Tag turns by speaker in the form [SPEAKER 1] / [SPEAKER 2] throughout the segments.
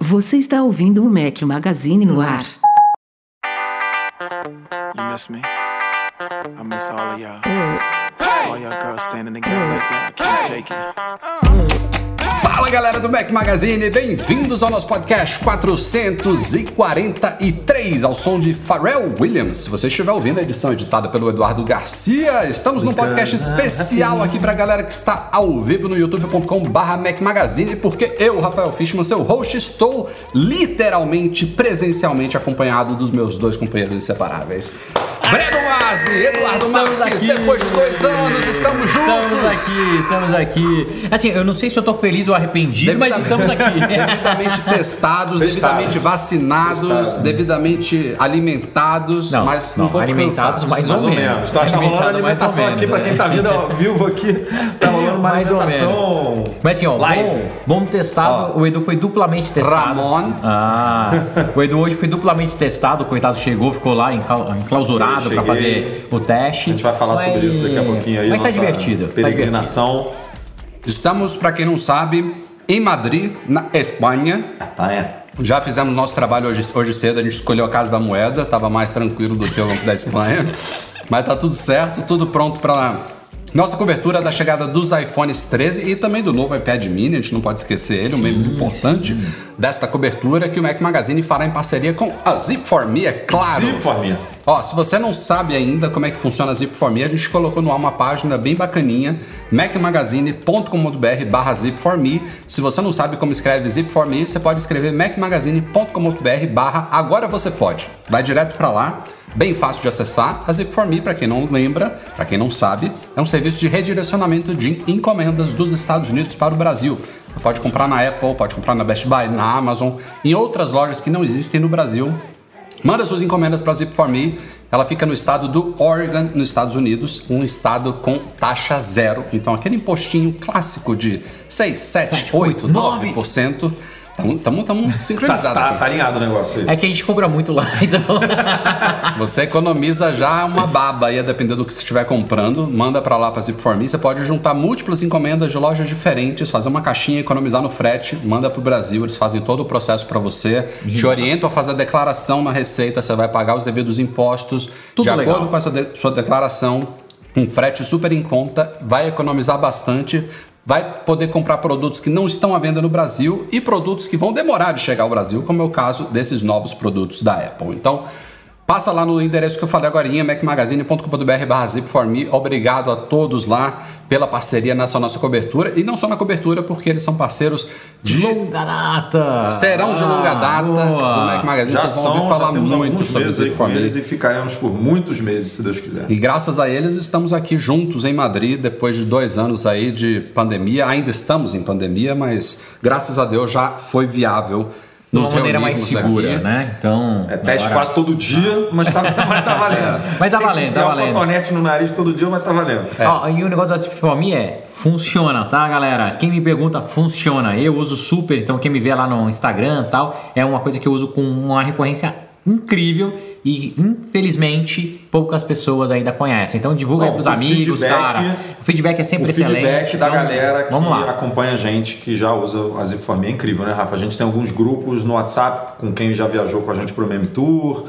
[SPEAKER 1] Você está ouvindo o Mac Magazine no ar.
[SPEAKER 2] You miss me? I miss all of y'all. All y'all girls standing together like that. I can't take it. Uh. Mm.
[SPEAKER 3] Fala galera do Mac Magazine, bem-vindos ao nosso podcast 443, ao som de Pharrell Williams. Se você estiver ouvindo a edição editada pelo Eduardo Garcia, estamos num podcast especial aqui pra galera que está ao vivo no youtube.com/barra Mac Magazine, porque eu, Rafael Fishman, seu host, estou literalmente, presencialmente acompanhado dos meus dois companheiros inseparáveis. Breno Mazzi, Eduardo
[SPEAKER 4] Estamos
[SPEAKER 3] Marques,
[SPEAKER 4] aqui.
[SPEAKER 3] depois de dois anos, estamos juntos.
[SPEAKER 4] Estamos aqui, estamos aqui. Assim, eu não sei se eu tô feliz ou arrependido, mas estamos aqui.
[SPEAKER 3] devidamente testados, devidamente vacinados, devidamente alimentados,
[SPEAKER 4] Não,
[SPEAKER 3] mas
[SPEAKER 4] não,
[SPEAKER 3] um pouco
[SPEAKER 4] alimentados
[SPEAKER 3] cansados.
[SPEAKER 4] mais ou menos.
[SPEAKER 5] Tá, tá rolando
[SPEAKER 4] mais
[SPEAKER 5] alimentação aqui
[SPEAKER 4] menos,
[SPEAKER 5] pra quem
[SPEAKER 4] é.
[SPEAKER 5] tá vindo ao vivo aqui. Tá rolando uma
[SPEAKER 4] Mais ou
[SPEAKER 5] alimentação.
[SPEAKER 4] Mas assim, ó,
[SPEAKER 5] Live.
[SPEAKER 4] bom, bom testado. o Edu foi duplamente testado.
[SPEAKER 3] Ramon.
[SPEAKER 4] Ah, o Edu hoje foi duplamente testado. O coitado chegou, ficou lá enclau- enclausurado pra fazer o teste.
[SPEAKER 5] A gente vai falar sobre isso daqui a pouquinho aí.
[SPEAKER 4] Mas tá divertido. Tá divertido.
[SPEAKER 3] Estamos, para quem não sabe, em Madrid, na Espanha.
[SPEAKER 5] É.
[SPEAKER 3] Já fizemos nosso trabalho hoje, hoje cedo, a gente escolheu a Casa da Moeda, tava mais tranquilo do que o da Espanha. Mas tá tudo certo, tudo pronto para nossa cobertura da chegada dos iPhones 13 e também do novo iPad mini, a gente não pode esquecer ele, um membro importante desta cobertura que o Mac Magazine fará em parceria com a Zip4Me, é claro.
[SPEAKER 5] Zip for me.
[SPEAKER 3] Ó, se você não sabe ainda como é que funciona a Zip4Me, a gente colocou no ar uma página bem bacaninha, macmagazine.com.br barra Zip4Me. Se você não sabe como escreve Zip4Me, você pode escrever macmagazine.com.br barra Agora Você Pode. Vai direto para lá, bem fácil de acessar. A Zip4Me, para quem não lembra, para quem não sabe, é um serviço de redirecionamento de encomendas dos Estados Unidos para o Brasil. Você pode comprar na Apple, pode comprar na Best Buy, na Amazon, em outras lojas que não existem no Brasil. Manda suas encomendas para Zip4Me. Ela fica no estado do Oregon, nos Estados Unidos, um estado com taxa zero. Então, aquele impostinho clássico de 6, 7, 8, 9%. Estamos
[SPEAKER 5] Tá,
[SPEAKER 3] sincronizados
[SPEAKER 5] tá,
[SPEAKER 3] aqui.
[SPEAKER 5] tá alinhado o negócio aí.
[SPEAKER 4] É que a gente compra muito lá, então.
[SPEAKER 3] Você economiza já uma baba aí, a depender do que você estiver comprando. Manda para lá para Zip4Me. Você pode juntar múltiplas encomendas de lojas diferentes, fazer uma caixinha, economizar no frete, manda pro Brasil. Eles fazem todo o processo para você. Te orientam a fazer a declaração na receita. Você vai pagar os devidos impostos.
[SPEAKER 4] Tudo
[SPEAKER 3] de
[SPEAKER 4] legal.
[SPEAKER 3] acordo com essa de- sua declaração, um frete super em conta, vai economizar bastante. Vai poder comprar produtos que não estão à venda no Brasil e produtos que vão demorar de chegar ao Brasil, como é o caso desses novos produtos da Apple. Então, Passa lá no endereço que eu falei agora, macmagazine.com.br barra zip4me. Obrigado a todos lá pela parceria nessa nossa cobertura. E não só na cobertura, porque eles são parceiros de...
[SPEAKER 4] Longa data!
[SPEAKER 3] Serão de longa data
[SPEAKER 4] boa.
[SPEAKER 3] do Mac Magazine.
[SPEAKER 5] Já
[SPEAKER 3] Vocês vão ouvir
[SPEAKER 5] são,
[SPEAKER 3] falar
[SPEAKER 5] já temos
[SPEAKER 3] muito sobre
[SPEAKER 5] meses
[SPEAKER 3] Zip4me.
[SPEAKER 5] eles e ficaremos por muitos meses, se Deus quiser.
[SPEAKER 3] E graças a eles estamos aqui juntos em Madrid depois de dois anos aí de pandemia. Ainda estamos em pandemia, mas graças a Deus já foi viável
[SPEAKER 4] De uma maneira mais segura,
[SPEAKER 3] aqui.
[SPEAKER 4] né? Então.
[SPEAKER 5] É teste
[SPEAKER 4] agora-
[SPEAKER 5] quase todo dia, mas tá, mas tá valendo.
[SPEAKER 4] Mas tá valendo, tá valendo.
[SPEAKER 5] um cotonete no nariz todo dia, mas tá valendo.
[SPEAKER 4] Ó, e o negócio da Zip4Me é, funciona, tá, galera? Quem me pergunta, funciona. Eu uso super, então quem me vê lá no Instagram e tal, é uma coisa que eu uso com uma recorrência incrível e, infelizmente, poucas pessoas ainda conhecem. Então divulga aí
[SPEAKER 5] Bom,
[SPEAKER 4] pros
[SPEAKER 5] o
[SPEAKER 4] amigos,
[SPEAKER 5] feedback-
[SPEAKER 4] cara. O feedback é sempre
[SPEAKER 5] O feedback
[SPEAKER 4] excelente.
[SPEAKER 5] da
[SPEAKER 4] então,
[SPEAKER 5] galera que
[SPEAKER 4] lá.
[SPEAKER 5] acompanha a gente, que já usa a Zipforme, é incrível, né, Rafa? A gente tem alguns grupos no WhatsApp com quem já viajou com a gente pro Meme Tour.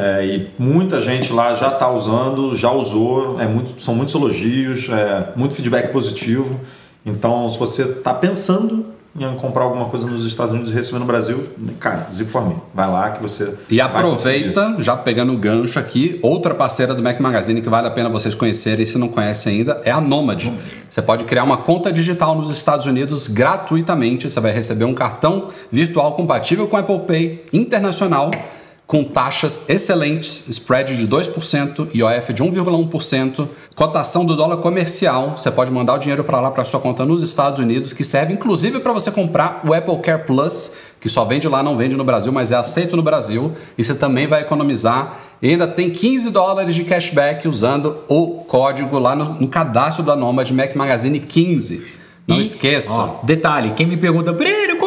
[SPEAKER 5] é, e muita gente lá já está usando, já usou, é muito, são muitos elogios, é, muito feedback positivo. Então, se você está pensando em comprar alguma coisa nos Estados Unidos e receber no Brasil, cara, Zipforme, vai lá que você
[SPEAKER 3] E
[SPEAKER 5] conseguir.
[SPEAKER 3] aproveita, já pegando o gancho aqui, outra parceira do Mac Magazine que vale a pena vocês conhecerem, se não conhece ainda, é a Nomad. Você pode criar uma conta digital nos Estados Unidos gratuitamente. Você vai receber um cartão virtual compatível com Apple Pay internacional, com taxas excelentes, spread de 2%, IOF de 1,1%, cotação do dólar comercial. Você pode mandar o dinheiro para lá para sua conta nos Estados Unidos, que serve inclusive para você comprar o Apple Care Plus, que só vende lá, não vende no Brasil, mas é aceito no Brasil. E você também vai economizar. E ainda tem 15 dólares de cashback usando o código lá no, no cadastro da Nomad Mac Magazine 15. Não
[SPEAKER 4] E,
[SPEAKER 3] esqueça.
[SPEAKER 4] ó, detalhe, quem me pergunta, Breno,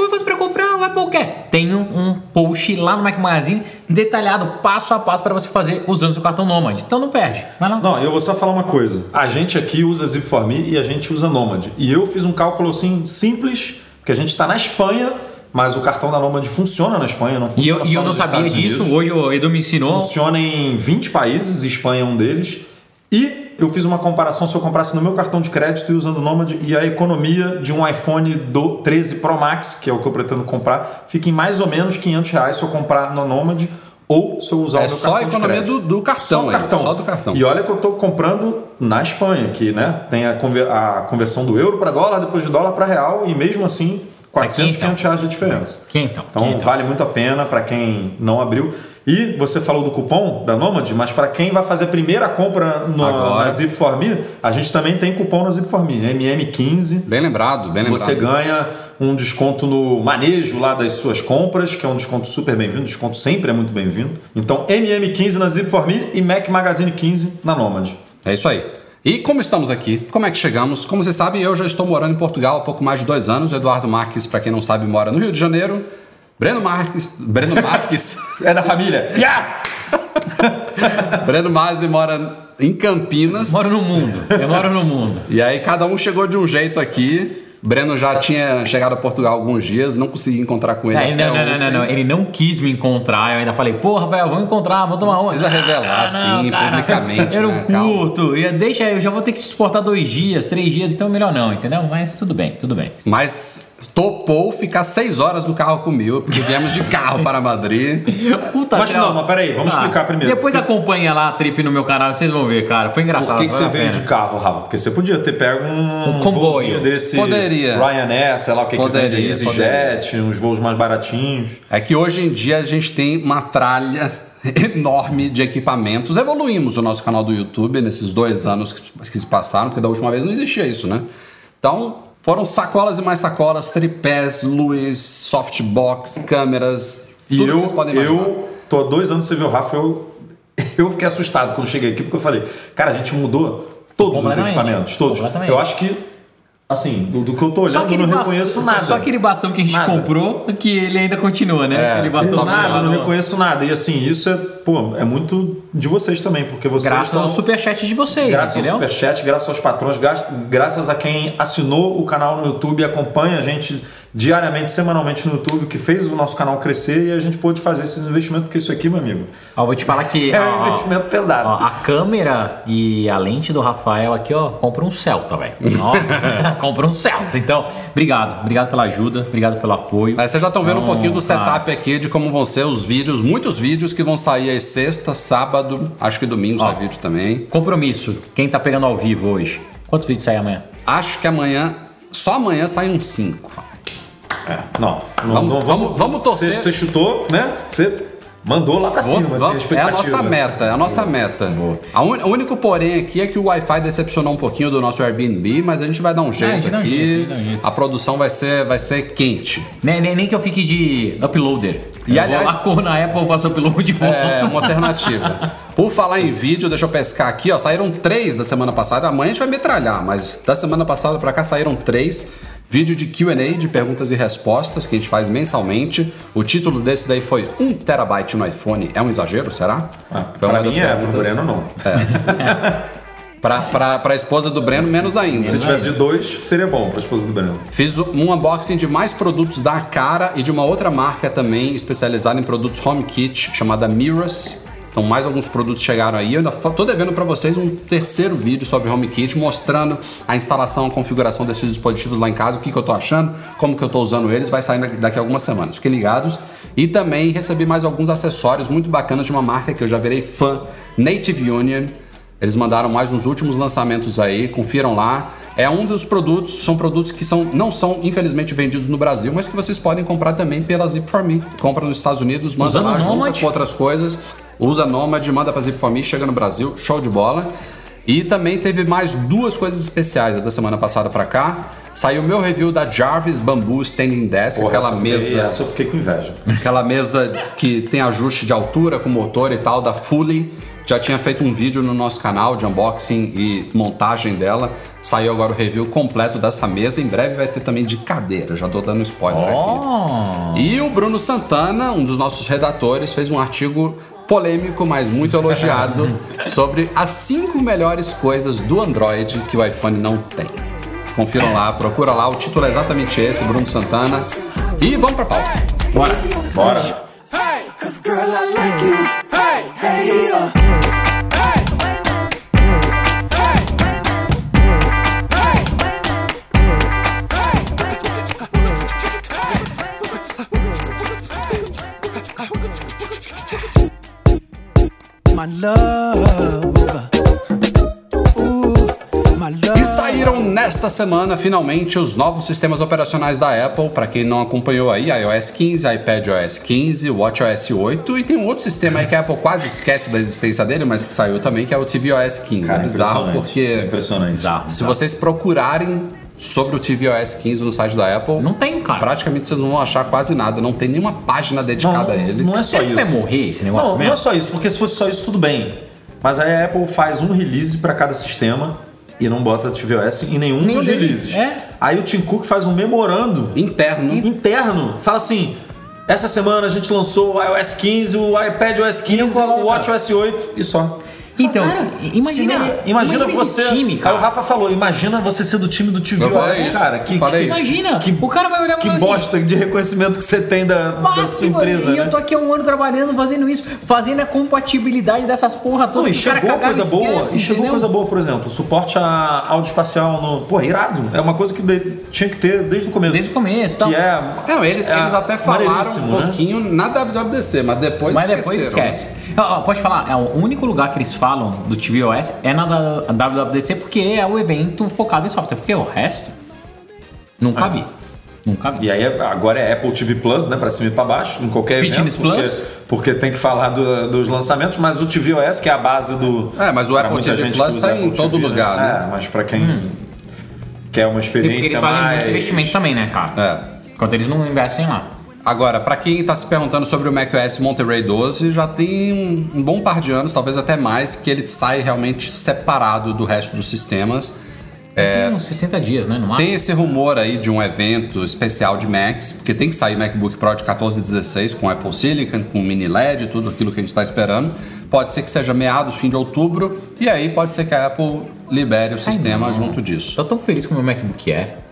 [SPEAKER 4] pra comprar o? Tenho um post lá no Mac Magazine detalhado, passo a passo, para você fazer usando seu cartão Nomad. Então não perde. Vai lá.
[SPEAKER 5] Não, eu vou só falar uma coisa. A gente aqui usa Zip4Me e a gente usa Nomad. E eu fiz um cálculo assim simples, porque a gente está na Espanha, mas o cartão da Nomad funciona na Espanha, não
[SPEAKER 4] E
[SPEAKER 5] funciona
[SPEAKER 4] eu, e eu não sabia
[SPEAKER 5] Estados
[SPEAKER 4] disso,
[SPEAKER 5] Unidos.
[SPEAKER 4] hoje o Edu me ensinou.
[SPEAKER 5] Funciona em 20 países, Espanha é um deles. E eu fiz uma comparação se eu comprasse no meu cartão de crédito e usando o Nomad e a economia de um iPhone do 13 Pro Max, que é o que eu pretendo comprar, fica em mais ou menos 500 reais se eu comprar no Nomad ou se eu usar
[SPEAKER 3] É
[SPEAKER 5] o meu
[SPEAKER 3] só a
[SPEAKER 5] cartão de
[SPEAKER 3] economia do, do cartão.
[SPEAKER 5] Só do cartão.
[SPEAKER 3] Só do cartão.
[SPEAKER 5] E olha que eu estou comprando na Espanha, que né, tem a, conver- a conversão do euro para dólar, depois de dólar para real, e mesmo assim, 400,
[SPEAKER 4] então.
[SPEAKER 5] 500 reais de diferença.
[SPEAKER 4] Então? Quem então?
[SPEAKER 5] vale muito a pena para quem não abriu. E você falou do cupom da Nomad, mas para quem vai fazer a primeira compra no,
[SPEAKER 3] Agora.
[SPEAKER 5] na Zip4Me, a gente também tem cupom na Zip4Me, MM15.
[SPEAKER 3] Bem lembrado, bem lembrado.
[SPEAKER 5] Você ganha um desconto no manejo lá das suas compras, que é um desconto super bem-vindo, desconto sempre é muito bem-vindo. Então MM15 na Zip4Me e Mac Magazine 15 na Nomad.
[SPEAKER 3] É isso aí. E como estamos aqui, como é que chegamos? Como vocês sabem, eu já estou morando em Portugal há pouco mais de dois anos. O Eduardo Marques, para quem não sabe, mora no Rio de Janeiro. Breno Marques. Breno Marques.
[SPEAKER 5] É da família. Yeah!
[SPEAKER 3] Breno Masi mora em Campinas.
[SPEAKER 4] Moro no mundo. Eu moro no mundo.
[SPEAKER 3] E aí cada um chegou de um jeito aqui. Breno já tinha chegado a Portugal há alguns dias, não consegui encontrar com ele.
[SPEAKER 4] É,
[SPEAKER 3] até
[SPEAKER 4] não, não, não, não, não. Ele não quis me encontrar. Eu ainda falei, porra, velho, vamos encontrar, vamos tomar uma.
[SPEAKER 3] precisa revelar, assim, publicamente,
[SPEAKER 4] Eu não
[SPEAKER 3] né? Calma.
[SPEAKER 4] curto. E Deixa, eu já vou ter que suportar dois dias, três dias, então melhor não, entendeu? Mas tudo bem, tudo bem.
[SPEAKER 3] Mas topou ficar seis horas no carro comigo, porque viemos de carro para Madrid.
[SPEAKER 4] Puta
[SPEAKER 5] Mas não, mas peraí, vamos explicar primeiro.
[SPEAKER 4] Depois acompanha lá a trip no meu canal, vocês vão ver, cara. Foi engraçado.
[SPEAKER 5] Por que, que você veio de carro, Rafa? Porque você podia ter pego um,
[SPEAKER 4] Um comboio.
[SPEAKER 5] desse
[SPEAKER 3] Poderia.
[SPEAKER 5] Ryanair, sei lá o que, que
[SPEAKER 3] Poderia,
[SPEAKER 5] vende, EasyJet, uns voos mais baratinhos.
[SPEAKER 3] É que hoje em dia a gente tem uma tralha enorme de equipamentos. Evoluímos o nosso canal do YouTube nesses dois anos que, que se passaram, porque da última vez não existia isso, né? Então, foram sacolas e mais sacolas, tripés, luz, softbox, câmeras,
[SPEAKER 5] E
[SPEAKER 3] tudo
[SPEAKER 5] eu,
[SPEAKER 3] que vocês podem imaginar.
[SPEAKER 5] eu tô há dois anos sem ver o Rafa, eu, eu fiquei assustado quando cheguei aqui, porque eu falei, cara, a gente mudou todos os equipamentos, todos. Eu acho que, assim, do, do que eu tô olhando, eu não
[SPEAKER 4] bastão,
[SPEAKER 5] reconheço nada.
[SPEAKER 4] só aquele bastão que a gente
[SPEAKER 5] Nada.
[SPEAKER 4] comprou, que ele ainda continua, né?
[SPEAKER 3] É,
[SPEAKER 4] aquele
[SPEAKER 5] nada, não reconheço nada. E assim, isso é, pô, é muito de vocês também, porque vocês
[SPEAKER 4] Graças
[SPEAKER 5] são...
[SPEAKER 4] ao superchat de vocês,
[SPEAKER 5] Graças
[SPEAKER 4] entendeu?
[SPEAKER 5] ao Superchat, graças aos patrões, gra- graças a quem assinou o canal no YouTube e acompanha a gente diariamente, semanalmente no YouTube, que fez o nosso canal crescer e a gente pôde fazer esses investimentos, porque isso aqui, meu amigo,
[SPEAKER 4] Ó, vou te falar que
[SPEAKER 5] é
[SPEAKER 4] ó,
[SPEAKER 5] um
[SPEAKER 4] ó,
[SPEAKER 5] investimento pesado.
[SPEAKER 4] ó, a câmera e a lente do Rafael aqui, ó, compra um Celta, velho. Compra um Celta. Então, obrigado. Obrigado pela ajuda, obrigado pelo apoio.
[SPEAKER 3] Mas vocês já estão vendo um
[SPEAKER 4] Então,
[SPEAKER 3] pouquinho do setup aqui, de como vão ser os vídeos, muitos vídeos que vão sair aí sexta, sábado, acho que domingo sai vídeo também.
[SPEAKER 4] Compromisso. Quem tá pegando ao vivo hoje? Quantos vídeos saem amanhã?
[SPEAKER 3] Acho que amanhã, só amanhã saem uns cinco.
[SPEAKER 5] É, não, não,
[SPEAKER 3] Vamos-
[SPEAKER 5] não
[SPEAKER 3] vamos- vamos torcer.
[SPEAKER 5] Você, chutou, né? Você mandou lá pra cima,
[SPEAKER 3] Vamos-
[SPEAKER 5] assim, a
[SPEAKER 3] é a nossa meta, é a nossa meta. A un- O único porém aqui é que o Wi-Fi decepcionou um pouquinho do nosso Airbnb, mas a gente vai dar um jeito
[SPEAKER 4] um
[SPEAKER 3] aqui.
[SPEAKER 4] a um jeito.
[SPEAKER 3] A produção vai ser, vai ser quente.
[SPEAKER 4] Nem, nem, nem que eu fique de uploader.
[SPEAKER 3] E,
[SPEAKER 4] Eu
[SPEAKER 3] aliás-
[SPEAKER 4] corro na Apple, faço upload de volta.
[SPEAKER 3] É uma alternativa. Por falar em vídeo, deixa eu pescar aqui, ó. Saíram três da semana passada. Amanhã a gente vai metralhar, mas da semana passada pra cá saíram três. Vídeo de QA, de perguntas e respostas, que a gente faz mensalmente. O título desse daí foi 1 terabyte no iPhone. É um exagero, será?
[SPEAKER 5] Ah,
[SPEAKER 3] Foi
[SPEAKER 5] pra mim é, pro. Breno não.
[SPEAKER 3] Pra, pra, pra esposa do Breno, menos ainda.
[SPEAKER 5] Se tivesse de dois, seria bom pra esposa do Breno.
[SPEAKER 3] Fiz um unboxing de mais produtos da Cara e de uma outra marca também especializada em produtos home kit chamada Mirrors. Então mais alguns produtos chegaram aí. Eu ainda tô devendo para vocês um terceiro vídeo sobre home kit mostrando a instalação, a configuração desses dispositivos lá em casa, o que, que eu tô achando, como que eu tô usando eles. Vai sair daqui- a algumas semanas. Fiquem ligados. E também recebi mais alguns acessórios muito bacanas de uma marca que eu já virei fã, Native Union. Eles mandaram mais uns últimos lançamentos aí, confiram lá. É um dos produtos, são produtos que são, não são infelizmente vendidos no Brasil, mas que vocês podem comprar também pela Zip4Me. Compra nos Estados Unidos, manda
[SPEAKER 4] Usando
[SPEAKER 3] lá,
[SPEAKER 4] o
[SPEAKER 3] junta
[SPEAKER 4] Nomad?
[SPEAKER 3] com outras coisas. Usa Nomad, manda pra Zip4Me, chega no Brasil, show de bola. E também teve mais duas coisas especiais da semana passada pra cá. Saiu o meu review da Jarvis Bamboo Standing Desk,
[SPEAKER 5] Porra,
[SPEAKER 3] aquela
[SPEAKER 5] fiquei-
[SPEAKER 3] mesa
[SPEAKER 5] Essa eu fiquei com inveja.
[SPEAKER 3] Aquela mesa que tem ajuste de altura com motor e tal, da Fully. já tinha feito um vídeo no nosso canal de unboxing e montagem dela. Saiu agora o review completo dessa mesa. Em breve vai ter também de cadeira, já tô dando spoiler
[SPEAKER 4] Oh.
[SPEAKER 3] aqui. E o Bruno Santana, um dos nossos redatores, fez um artigo polêmico, mas muito elogiado, sobre as cinco melhores coisas do Android que o iPhone não tem. Confiram lá, procura lá, o título é exatamente esse, Bruno Santana. E vamos pra pauta.
[SPEAKER 4] Bora.
[SPEAKER 5] Bora.
[SPEAKER 2] Hey, My love. Ooh, my love.
[SPEAKER 3] E saíram nesta semana finalmente os novos sistemas operacionais da Apple. Para quem não acompanhou aí, iOS 15, iPadOS 15, WatchOS 8 e tem um outro sistema aí que a Apple quase esquece da existência dele, mas que saiu também, que é o tvOS 15.
[SPEAKER 5] Cara,
[SPEAKER 3] é bizarro porque
[SPEAKER 5] Impressionante.
[SPEAKER 3] Se vocês procurarem sobre o tvOS 15 no site da Apple,
[SPEAKER 4] Não tem, cara.
[SPEAKER 3] praticamente vocês não vão achar quase nada. Não tem nenhuma página dedicada a ele.
[SPEAKER 5] não é só
[SPEAKER 4] Será que
[SPEAKER 5] isso.
[SPEAKER 4] vai morrer esse negócio
[SPEAKER 5] Não, não
[SPEAKER 4] mesmo?
[SPEAKER 5] é só isso, porque se fosse só isso, tudo bem. Mas aí a Apple faz um release para cada sistema e não bota tvOS em nenhum,
[SPEAKER 4] Nenhum
[SPEAKER 5] dos
[SPEAKER 4] deles,
[SPEAKER 5] releases.
[SPEAKER 4] é.
[SPEAKER 5] Aí o Tim Cook faz um memorando
[SPEAKER 3] Interno.
[SPEAKER 5] interno. Fala assim: essa semana a gente lançou o iOS 15, o iPadOS 15,
[SPEAKER 4] coloca.
[SPEAKER 5] o WatchOS 8 e só.
[SPEAKER 4] Então,
[SPEAKER 5] Cara,
[SPEAKER 4] imagina,
[SPEAKER 5] se- imagina
[SPEAKER 4] esse
[SPEAKER 5] você.
[SPEAKER 4] time,
[SPEAKER 5] Aí
[SPEAKER 4] cara.
[SPEAKER 5] o Rafa falou: imagina você ser do time do tvOS,
[SPEAKER 3] isso.
[SPEAKER 5] cara. Que, que.
[SPEAKER 4] Imagina,
[SPEAKER 5] Que-
[SPEAKER 4] o cara vai olhar
[SPEAKER 5] que
[SPEAKER 4] assim,
[SPEAKER 5] bosta de reconhecimento que você tem da, da sua
[SPEAKER 4] Máximo,
[SPEAKER 5] empresa.
[SPEAKER 4] e
[SPEAKER 5] né?
[SPEAKER 4] eu tô aqui há um ano trabalhando, fazendo isso, fazendo a compatibilidade dessas porra
[SPEAKER 5] Não,
[SPEAKER 4] todas.
[SPEAKER 5] e
[SPEAKER 4] cara
[SPEAKER 5] chegou
[SPEAKER 4] cagava
[SPEAKER 5] coisa boa,
[SPEAKER 4] esquece,
[SPEAKER 5] e chegou
[SPEAKER 4] entendeu?
[SPEAKER 5] coisa boa, por exemplo, suporte a áudio espacial no. Pô, irado. É uma coisa que de- tinha que ter desde o começo.
[SPEAKER 4] Desde o começo, então.
[SPEAKER 5] Que é.
[SPEAKER 3] Não, eles,
[SPEAKER 5] é
[SPEAKER 3] eles até falaram um
[SPEAKER 5] né?
[SPEAKER 3] pouquinho na WWDC, mas depois
[SPEAKER 4] Mas depois
[SPEAKER 3] esqueceram.
[SPEAKER 4] esquece. Ó, ó, pode falar, é o único lugar que eles falam do tvOS é na WWDC porque é o evento focado em software. Porque o resto, nunca vi. Nunca vi.
[SPEAKER 5] E aí agora é Apple TV Plus, né? Pra cima e pra baixo, em qualquer
[SPEAKER 4] Fitness
[SPEAKER 5] evento. Porque,
[SPEAKER 4] Plus?
[SPEAKER 5] porque tem que falar do- dos lançamentos, mas o tvOS, que é a base do.
[SPEAKER 3] É, mas o Apple TV
[SPEAKER 5] gente
[SPEAKER 3] Plus
[SPEAKER 5] que usa
[SPEAKER 3] tá em todo
[SPEAKER 5] TV,
[SPEAKER 3] lugar, né?
[SPEAKER 5] É, mas pra quem quer uma
[SPEAKER 4] E porque
[SPEAKER 5] experiência
[SPEAKER 4] eles fazem
[SPEAKER 5] mais.
[SPEAKER 4] muito investimento também, né, cara?
[SPEAKER 3] É.
[SPEAKER 4] Enquanto eles não investem lá.
[SPEAKER 3] Agora, para quem está se perguntando sobre o macOS Monterey 12, já tem um, bom par de anos, talvez até mais, que ele sai realmente separado do resto dos sistemas.
[SPEAKER 4] Tem uns 60 dias, né? No máximo.
[SPEAKER 3] Tem esse rumor aí de um evento especial de Macs, porque tem que sair MacBook Pro de 14 e 16 com Apple Silicon, com mini LED, tudo aquilo que a gente está esperando. Pode ser que seja meados, fim de outubro, e aí pode ser que a Apple libere o
[SPEAKER 4] Sai
[SPEAKER 3] sistema
[SPEAKER 4] não.
[SPEAKER 3] junto disso.
[SPEAKER 4] Tô tão feliz com o meu MacBook Air.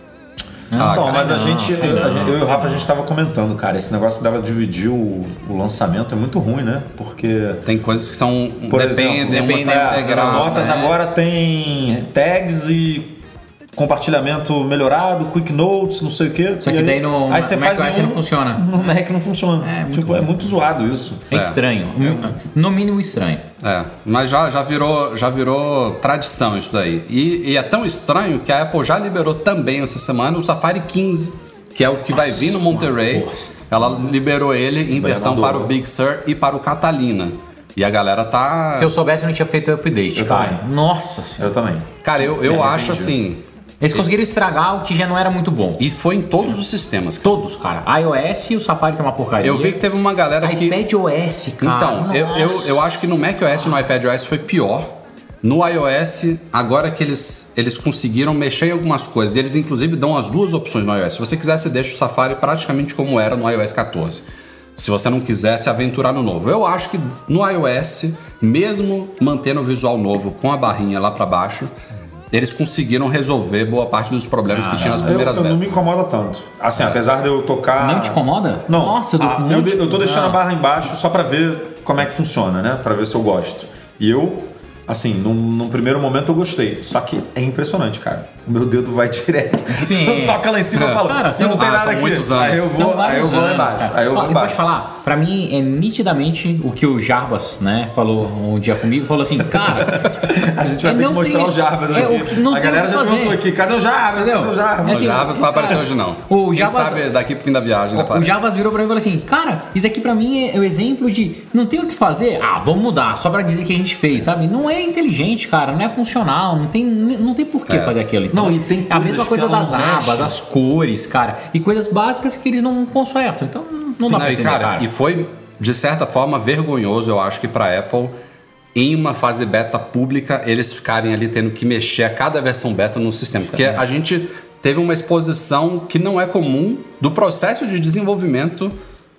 [SPEAKER 3] Ah,
[SPEAKER 5] Então, mas a
[SPEAKER 4] não,
[SPEAKER 5] gente, eu, a
[SPEAKER 4] não,
[SPEAKER 5] gente- eu e o Rafa, a gente tava comentando, cara, esse negócio dela dividir o, o lançamento é muito ruim, né? Porque
[SPEAKER 3] Tem coisas que são
[SPEAKER 5] Por
[SPEAKER 3] dependem,
[SPEAKER 5] exemplo,
[SPEAKER 3] uma
[SPEAKER 4] dependem,
[SPEAKER 3] são
[SPEAKER 4] é,
[SPEAKER 3] integral,
[SPEAKER 5] Notas
[SPEAKER 3] né?
[SPEAKER 5] agora tem tags e compartilhamento melhorado, quick notes, não sei o quê.
[SPEAKER 4] Só
[SPEAKER 5] E
[SPEAKER 4] que daí no
[SPEAKER 5] aí você
[SPEAKER 4] Mac
[SPEAKER 5] faz
[SPEAKER 4] OS
[SPEAKER 5] um-
[SPEAKER 4] não funciona.
[SPEAKER 5] No Mac não funciona.
[SPEAKER 4] É, muito
[SPEAKER 5] tipo, é muito zoado isso.
[SPEAKER 4] É,
[SPEAKER 3] É.
[SPEAKER 4] estranho. No mínimo estranho.
[SPEAKER 3] É, mas já, já, virou, já virou tradição isso daí. E, e é tão estranho que a Apple já liberou também essa semana o Safari 15, que é o que vai
[SPEAKER 4] Nossa,
[SPEAKER 3] vir no Monterey. Ela liberou ele em versão para o Big Sur e para o Catalina. E a galera tá.
[SPEAKER 4] Se eu soubesse, eu não tinha feito o update,
[SPEAKER 5] Eu
[SPEAKER 4] cara.
[SPEAKER 5] também.
[SPEAKER 4] Nossa senhora.
[SPEAKER 5] Eu também.
[SPEAKER 3] Cara, eu, eu acho assim.
[SPEAKER 4] Eles conseguiram estragar o que já não era muito bom.
[SPEAKER 3] E foi em todos os sistemas.
[SPEAKER 4] Todos, cara. iOS e o Safari tem uma porcaria.
[SPEAKER 3] Eu vi que teve uma galera que.
[SPEAKER 4] iPad OS, cara.
[SPEAKER 3] Então, eu, eu, eu acho que no macOS e no iPadOS foi pior. No iOS, agora que eles, eles conseguiram mexer em algumas coisas, eles inclusive dão as duas opções no iOS. Se você quiser, você deixa o Safari praticamente como era no iOS 14. Se você não quiser se aventurar no novo. Eu acho que no iOS, mesmo mantendo o visual novo com a barrinha lá pra baixo, eles conseguiram resolver boa parte dos problemas que tinha nas
[SPEAKER 5] Eu,
[SPEAKER 3] primeiras
[SPEAKER 5] eu não
[SPEAKER 3] betas.
[SPEAKER 5] me incomoda tanto. Assim, apesar de eu tocar.
[SPEAKER 4] Não te incomoda?
[SPEAKER 5] Não.
[SPEAKER 4] Nossa, do
[SPEAKER 5] Ah, eu, eu tô deixando
[SPEAKER 4] Não.
[SPEAKER 5] a barra embaixo só pra ver como é que funciona, né? Pra ver se eu gosto. E eu, assim, num, num primeiro momento eu gostei. Só que é impressionante, cara. O meu dedo vai direto.
[SPEAKER 4] Sim.
[SPEAKER 5] Toca lá em cima e fala,
[SPEAKER 4] Cara,
[SPEAKER 5] não,
[SPEAKER 4] são-
[SPEAKER 5] tem
[SPEAKER 3] ah,
[SPEAKER 5] nada aqui.
[SPEAKER 3] anos.
[SPEAKER 5] Aí eu
[SPEAKER 4] São
[SPEAKER 5] vou, aí eu vou lá
[SPEAKER 4] anos,
[SPEAKER 5] embaixo.
[SPEAKER 4] cara.
[SPEAKER 5] Aí eu
[SPEAKER 4] Ó,
[SPEAKER 5] vou
[SPEAKER 4] e
[SPEAKER 5] embaixo.
[SPEAKER 4] pode falar, pra mim é nitidamente o que o Jarbas, né, falou um dia comigo, falou assim, cara,
[SPEAKER 5] A gente vai
[SPEAKER 4] É,
[SPEAKER 5] ter que
[SPEAKER 4] não
[SPEAKER 5] mostrar
[SPEAKER 4] tem-
[SPEAKER 5] o Jarbas
[SPEAKER 4] é,
[SPEAKER 5] aqui.
[SPEAKER 4] o que não
[SPEAKER 5] a
[SPEAKER 4] o
[SPEAKER 5] galera já
[SPEAKER 4] fazer.
[SPEAKER 5] perguntou aqui, cadê o Jarbas? Cadê o Jarbas?
[SPEAKER 4] É assim,
[SPEAKER 3] O Jarbas não vai aparecer hoje, não.
[SPEAKER 4] O
[SPEAKER 3] Quem
[SPEAKER 4] Jarbas-
[SPEAKER 3] sabe daqui pro fim da viagem, né,
[SPEAKER 4] O
[SPEAKER 3] pai?
[SPEAKER 4] Jarbas virou pra mim e falou assim: Cara, isso aqui pra mim é o exemplo de não tem o que fazer. Ah, vamos mudar, só pra dizer que a gente fez, sabe? Não é inteligente, cara, não é funcional, não tem, não tem por que
[SPEAKER 3] É.
[SPEAKER 4] fazer aquilo. entendeu?
[SPEAKER 5] Não, e tem
[SPEAKER 4] É a mesma coisa das abas,
[SPEAKER 5] mexe.
[SPEAKER 4] as cores, cara, e coisas básicas que eles não consertam. Então não dá
[SPEAKER 3] Não,
[SPEAKER 4] pra entender,
[SPEAKER 3] cara,
[SPEAKER 4] cara.
[SPEAKER 3] e foi, de certa forma, vergonhoso, eu acho que pra Apple em uma fase beta pública, eles ficarem ali tendo que mexer a cada versão beta no sistema. Porque a gente teve uma exposição que não é comum do processo de desenvolvimento,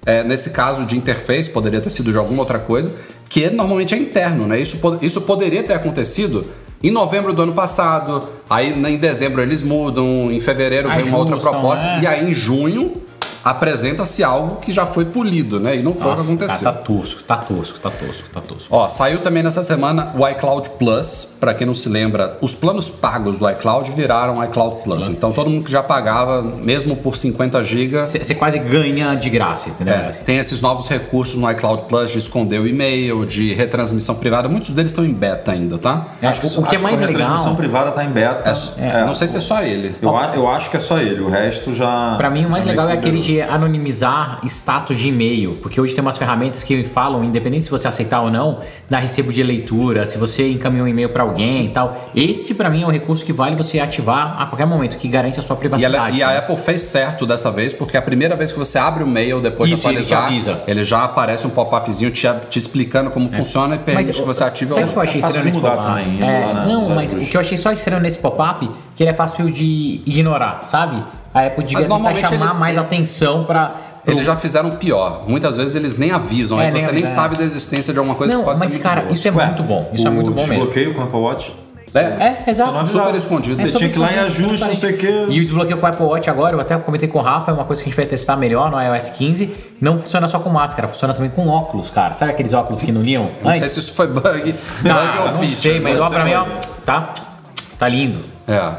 [SPEAKER 3] é, nesse caso de interface, poderia ter sido de alguma outra coisa, que normalmente é interno, né? Isso, isso poderia ter acontecido em novembro do ano passado, aí em dezembro eles mudam, em fevereiro vem uma outra proposta,
[SPEAKER 4] né?
[SPEAKER 3] e aí em junho apresenta-se algo que já foi polido, né? E não foi o que aconteceu.
[SPEAKER 4] cara, tá tosco, tá tosco, tá tosco, tá tosco.
[SPEAKER 3] Ó, saiu também nessa semana o iCloud Plus. Pra quem não se lembra, os planos pagos do iCloud viraram iCloud Plus. Então todo mundo que já pagava, mesmo por 50 GB,
[SPEAKER 4] Você quase ganha de graça, entendeu?
[SPEAKER 3] é, tem esses novos recursos no iCloud Plus de esconder o e-mail, de retransmissão privada. Muitos deles estão em beta ainda, tá?
[SPEAKER 4] Eu acho que o que é mais
[SPEAKER 5] a
[SPEAKER 4] legal,
[SPEAKER 5] transmissão privada tá em beta.
[SPEAKER 3] É, não sei se é só ele.
[SPEAKER 5] Eu, a- eu acho que é só ele, o resto já.
[SPEAKER 4] Pra mim, o mais legal é aquele de anonimizar status de e-mail, porque hoje tem umas ferramentas que falam, independente se você aceitar ou não, dá recebo de leitura, se você encaminhou um e-mail pra alguém e tal. Esse, pra mim, é um recurso que vale você ativar a qualquer momento, que garante a sua
[SPEAKER 3] E,
[SPEAKER 4] privacidade.
[SPEAKER 3] ela- e a
[SPEAKER 4] né?
[SPEAKER 3] Apple fez certo dessa vez, porque a primeira vez que você abre o mail depois
[SPEAKER 4] Isso,
[SPEAKER 3] de
[SPEAKER 4] ele
[SPEAKER 3] atualizar,
[SPEAKER 4] avisa.
[SPEAKER 3] ele já aparece um pop-upzinho te, te explicando como funciona e permite que você ative
[SPEAKER 4] sabe o que eu achei
[SPEAKER 5] É
[SPEAKER 4] estranho nesse pop-up?
[SPEAKER 5] indo
[SPEAKER 4] É, não, mas o que eu achei só estranho nesse pop-up, que ele é fácil de ignorar, sabe? A Apple devia tentar chamar
[SPEAKER 3] ele-
[SPEAKER 4] mais atenção pra... pro-
[SPEAKER 3] Eles já fizeram pior. Mumuitas vezes eles nem avisam,
[SPEAKER 4] É,
[SPEAKER 3] aí
[SPEAKER 4] nem
[SPEAKER 3] você nem
[SPEAKER 4] avisa,
[SPEAKER 3] sabe da existência de alguma coisa
[SPEAKER 4] Não,
[SPEAKER 3] que pode
[SPEAKER 4] mas
[SPEAKER 3] ser muito
[SPEAKER 4] cara,
[SPEAKER 3] boa.
[SPEAKER 4] isso é
[SPEAKER 5] Ué,
[SPEAKER 4] muito bom. Isso é muito bom mesmo.
[SPEAKER 5] Desbloqueio com o Apple Watch.
[SPEAKER 4] É, exato.
[SPEAKER 5] Você não avisava.
[SPEAKER 3] Super escondido.
[SPEAKER 5] Você
[SPEAKER 4] É
[SPEAKER 5] tinha que ir lá em ajuste, não sei o quê.
[SPEAKER 4] E o desbloqueio com o Apple Watch agora, eu até comentei com o Rafa, é uma coisa que a gente vai testar melhor no iOS 15. Não funciona só com máscara, funciona também com óculos, cara. Sabe aqueles óculos que não liam?
[SPEAKER 3] Não sei se isso foi bug, bug
[SPEAKER 4] Ah,
[SPEAKER 3] ou
[SPEAKER 4] não
[SPEAKER 3] feature.
[SPEAKER 4] sei, mas ó,
[SPEAKER 5] ser
[SPEAKER 4] pra mim, ó,
[SPEAKER 5] bug.
[SPEAKER 4] tá, tá lindo.
[SPEAKER 3] É.